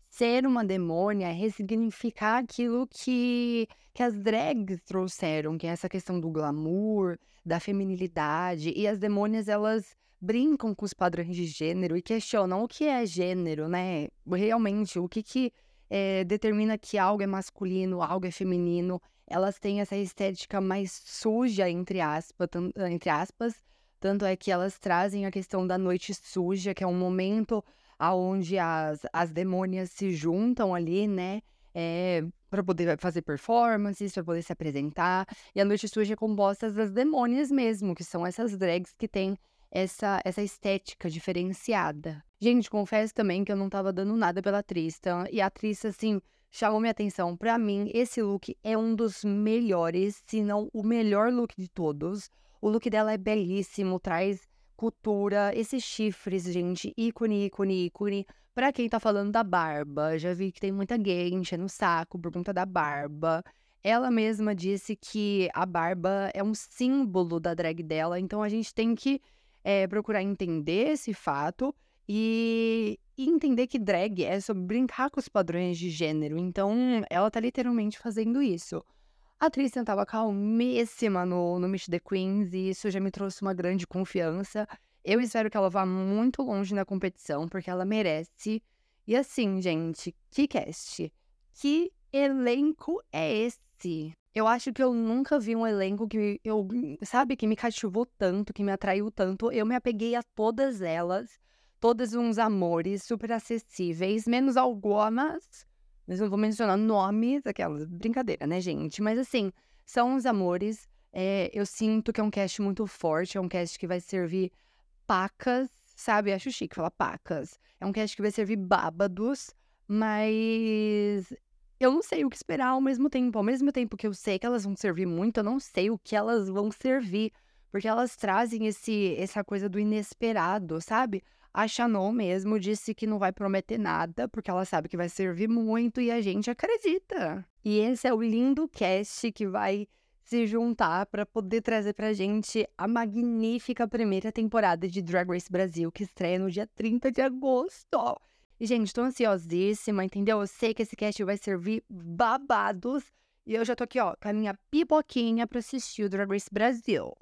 Ser uma demônia é ressignificar aquilo que, que as drags trouxeram, que é essa questão do glamour, da feminilidade. E as demônias, elas brincam com os padrões de gênero e questionam o que é gênero, né? Realmente, o que, que é, determina que algo é masculino, algo é feminino. Elas têm essa estética mais suja, entre aspas, entre aspas. Tanto é que elas trazem a questão da noite suja, que é um momento onde as, as demônias se juntam ali, né? É, para poder fazer performances, para poder se apresentar. E a Noite Suja é composta das demônias mesmo, que são essas drags que têm essa, essa estética diferenciada. Gente, confesso também que eu não tava dando nada pela Tristan. E a Tristan, assim, chamou minha atenção. Para mim, esse look é um dos melhores, se não o melhor look de todos. O look dela é belíssimo, traz cultura, esses chifres, gente, ícone, ícone, ícone. Pra quem tá falando da barba, já vi que tem muita gay enchendo o saco por conta da barba. Ela mesma disse que a barba é um símbolo da drag dela, então a gente tem que é, procurar entender esse fato e, e, entender que drag é sobre brincar com os padrões de gênero. Então, ela tá literalmente fazendo isso. A Tristan tava calmíssima no, no Meet the Queens e isso já me trouxe uma grande confiança. Eu espero que ela vá muito longe na competição, porque ela merece. E assim, gente, que cast. Que elenco é esse? Eu acho que eu nunca vi um elenco que eu, sabe, que me cativou tanto, que me atraiu tanto. Eu me apeguei a todas elas, todas uns amores super acessíveis, menos algumas, mas não vou mencionar nomes, aquelas brincadeira, né, gente? Mas assim, são uns amores. É, eu sinto que é um cast muito forte, é um cast que vai servir pacas, sabe? Acho chique falar pacas. É um cast que vai servir bábados, mas eu não sei o que esperar ao mesmo tempo. Ao mesmo tempo que eu sei que elas vão servir muito, eu não sei o que elas vão servir. Porque elas trazem esse, essa coisa do inesperado, sabe? A Shannon mesmo disse que não vai prometer nada, porque ela sabe que vai servir muito e a gente acredita. E esse é o lindo cast que vai se juntar para poder trazer pra gente a magnífica primeira temporada de Drag Race Brasil, que estreia no dia 30 de agosto. E, gente, tô ansiosíssima, entendeu? Eu sei que esse cast vai servir babados. E eu já tô aqui, ó, com a minha pipoquinha pra assistir o Drag Race Brasil.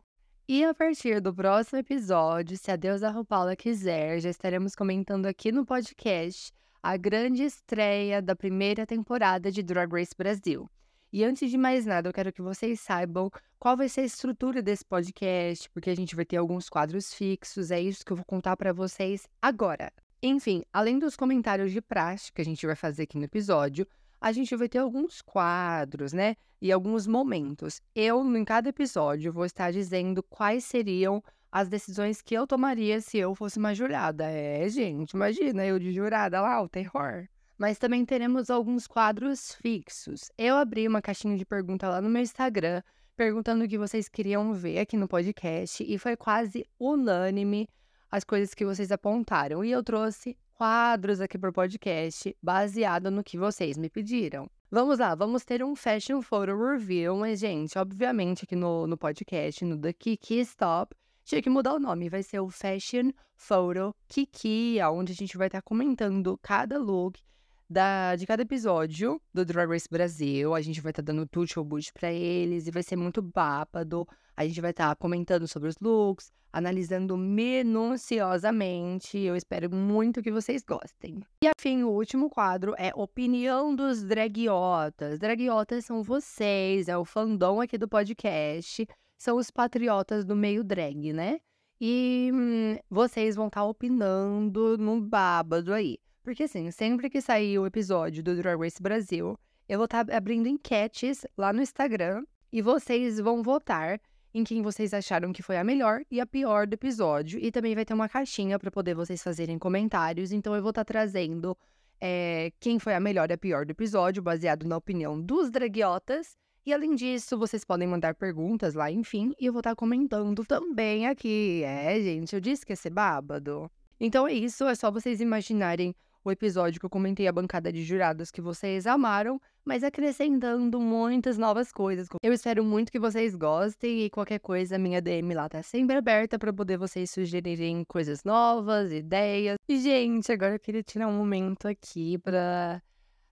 E a partir do próximo episódio, se a deusa RuPaula quiser, já estaremos comentando aqui no podcast a grande estreia da primeira temporada de Drag Race Brasil. E antes de mais nada, eu quero que vocês saibam qual vai ser a estrutura desse podcast, porque a gente vai ter alguns quadros fixos, é isso que eu vou contar para vocês agora. Enfim, além dos comentários de prática que a gente vai fazer aqui no episódio, a gente vai ter alguns quadros, né? E alguns momentos. Eu, em cada episódio, vou estar dizendo quais seriam as decisões que eu tomaria se eu fosse uma jurada. É, gente, imagina eu de jurada lá, o terror mas também teremos alguns quadros fixos. Eu abri uma caixinha de pergunta lá no meu Instagram, perguntando o que vocês queriam ver aqui no podcast, e foi quase unânime as coisas que vocês apontaram. E eu trouxe quadros aqui para o podcast, baseado no que vocês me pediram. Vamos lá, vamos ter um Fashion Photo Review, mas, gente, obviamente aqui no, no podcast, no The Kiki Stop, tinha que mudar o nome, vai ser o Fashion Photo Kiki, onde a gente vai estar comentando cada look da, de cada episódio do Drag Race Brasil. A gente vai estar tá dando ou boot pra eles e vai ser muito bábado. A gente vai estar tá comentando sobre os looks, analisando minuciosamente. Eu espero muito que vocês gostem. E, afim, o último quadro é Opinião dos Dragiotas. Dragiotas são vocês, é o fandom aqui do podcast. São os patriotas do meio drag, né? E hum, vocês vão estar tá opinando no babado aí. Porque assim, sempre que sair o episódio do Drag Race Brasil, eu vou estar tá abrindo enquetes lá no Instagram e vocês vão votar em quem vocês acharam que foi a melhor e a pior do episódio. E também vai ter uma caixinha para poder vocês fazerem comentários. Então eu vou estar tá trazendo é, quem foi a melhor e a pior do episódio, baseado na opinião dos dragiotas. E além disso, vocês podem mandar perguntas lá, enfim, e eu vou estar tá comentando também aqui. É, gente, eu disse que ia ser bábado. Então é isso, é só vocês imaginarem o episódio que eu comentei a bancada de jurados que vocês amaram, mas acrescentando muitas novas coisas. Eu espero muito que vocês gostem e qualquer coisa, minha DM lá tá sempre aberta para poder vocês sugerirem coisas novas, ideias. E, gente, agora eu queria tirar um momento aqui para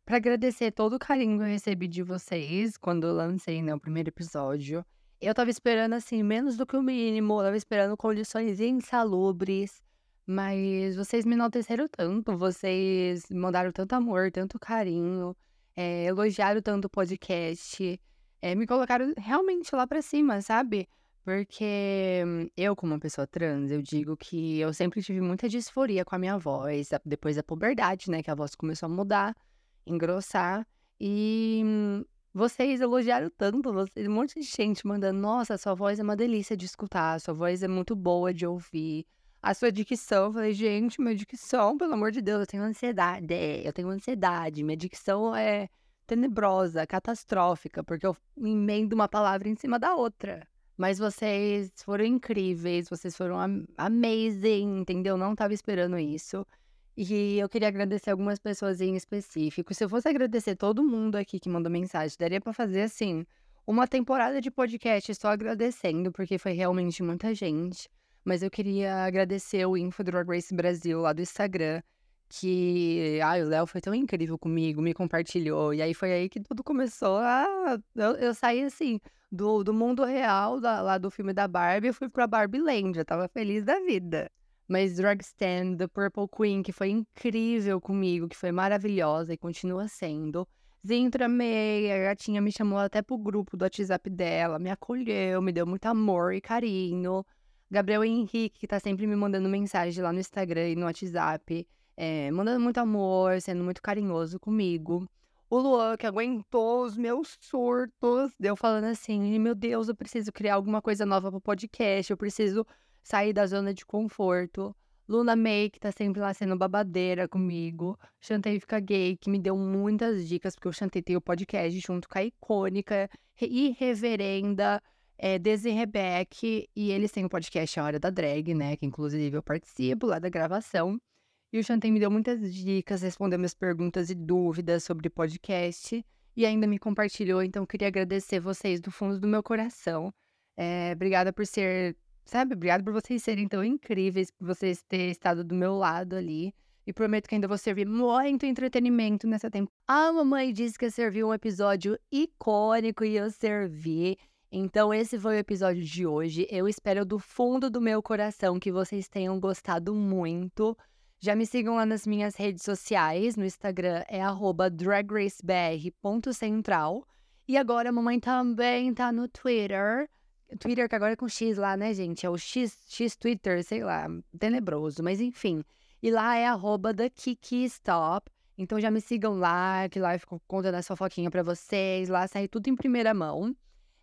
para agradecer todo o carinho que eu recebi de vocês quando eu lancei né, o primeiro episódio. Eu tava esperando, assim, menos do que o mínimo. Eu tava esperando condições insalubres Mas vocês me enalteceram tanto, vocês mandaram tanto amor, tanto carinho, eh, elogiaram tanto o podcast, eh, me colocaram realmente lá pra cima, sabe? Porque eu, como uma pessoa trans, eu digo que eu sempre tive muita disforia com a minha voz, depois da puberdade, né? Que a voz começou a mudar, engrossar. E hum, vocês elogiaram tanto, um monte de gente mandando, nossa, sua voz é uma delícia de escutar, sua voz é muito boa de ouvir. A sua dicção, eu falei, gente, minha dicção, pelo amor de Deus, eu tenho ansiedade, é, eu tenho ansiedade, minha dicção é tenebrosa, catastrófica, porque eu emendo uma palavra em cima da outra. Mas vocês foram incríveis, vocês foram am- amazing, entendeu? Não tava esperando isso. E eu queria agradecer algumas pessoas em específico. Se eu fosse agradecer todo mundo aqui que mandou mensagem, daria pra fazer assim, uma temporada de podcast só agradecendo, porque foi realmente muita gente. Mas eu queria agradecer o Info Drag Race Brasil lá do Instagram, que ai, o Léo foi tão incrível comigo, me compartilhou. E aí foi aí que tudo começou a. Eu, eu saí assim, do, do mundo real, da- lá do filme da Barbie, eu fui pra Barbie Land, eu tava feliz da vida. Mas Drag Stand, The Purple Queen, que foi incrível comigo, que foi maravilhosa e continua sendo. Zintra May, a gatinha me chamou até pro grupo do WhatsApp dela, me acolheu, me deu muito amor e carinho. Gabriel Henrique, que tá sempre me mandando mensagem lá no Instagram e no WhatsApp, é, mandando muito amor, sendo muito carinhoso comigo. O Luan, que aguentou os meus surtos, deu falando assim: meu Deus, eu preciso criar alguma coisa nova pro podcast, eu preciso sair da zona de conforto. Luna May, que tá sempre lá sendo babadeira comigo. Chantei Fica Gay, que me deu muitas dicas, porque eu chantei tem o podcast junto com a icônica e reverenda é, Desi Rebeck. E eles têm o podcast A Hora da Drag, né? Que inclusive eu participo lá da gravação. E o Chantei me deu muitas dicas, respondeu minhas perguntas e dúvidas sobre podcast. E ainda me compartilhou, então queria agradecer vocês do fundo do meu coração. É, obrigada por ser Sabe, obrigada por vocês serem tão incríveis, por vocês terem estado do meu lado ali. E prometo que ainda vou servir muito entretenimento nessa temporada. A mamãe disse que eu servi um episódio icônico e eu servi. Então, esse foi o episódio de hoje. Eu espero do fundo do meu coração que vocês tenham gostado muito. Já me sigam lá nas minhas redes sociais. No Instagram é dragracebr.central. E agora a mamãe também tá no Twitter. Twitter que agora é com X lá, né, gente? É o X, X Twitter, sei lá, tenebroso, mas enfim. E lá é arroba da. Então já me sigam lá, que lá eu fico contando essa fofoquinha pra vocês. Lá sai tudo em primeira mão.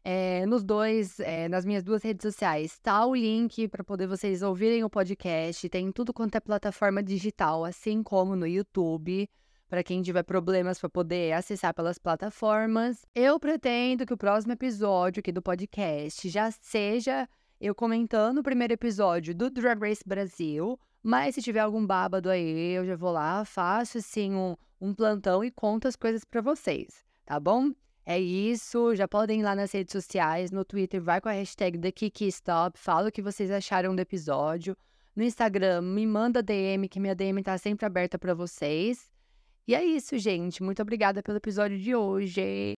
É, nos dois, é, nas minhas duas redes sociais, tá o link para poder vocês ouvirem o podcast. Tem tudo quanto é plataforma digital, assim como no YouTube para quem tiver problemas para poder acessar pelas plataformas. Eu pretendo que o próximo episódio aqui do podcast já seja eu comentando o primeiro episódio do Drag Race Brasil. Mas se tiver algum bábado aí, eu já vou lá, faço assim um, um plantão e conto as coisas para vocês, tá bom? É isso, já podem ir lá nas redes sociais, no Twitter, vai com a hashtag TheKikiStop, fala o que vocês acharam do episódio. No Instagram, me manda DM, que minha DM tá sempre aberta para vocês. E é isso, gente. Muito obrigada pelo episódio de hoje.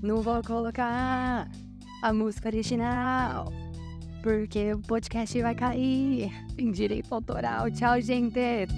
Não vou colocar a música original, porque o podcast vai cair em direito autoral. Tchau, gente.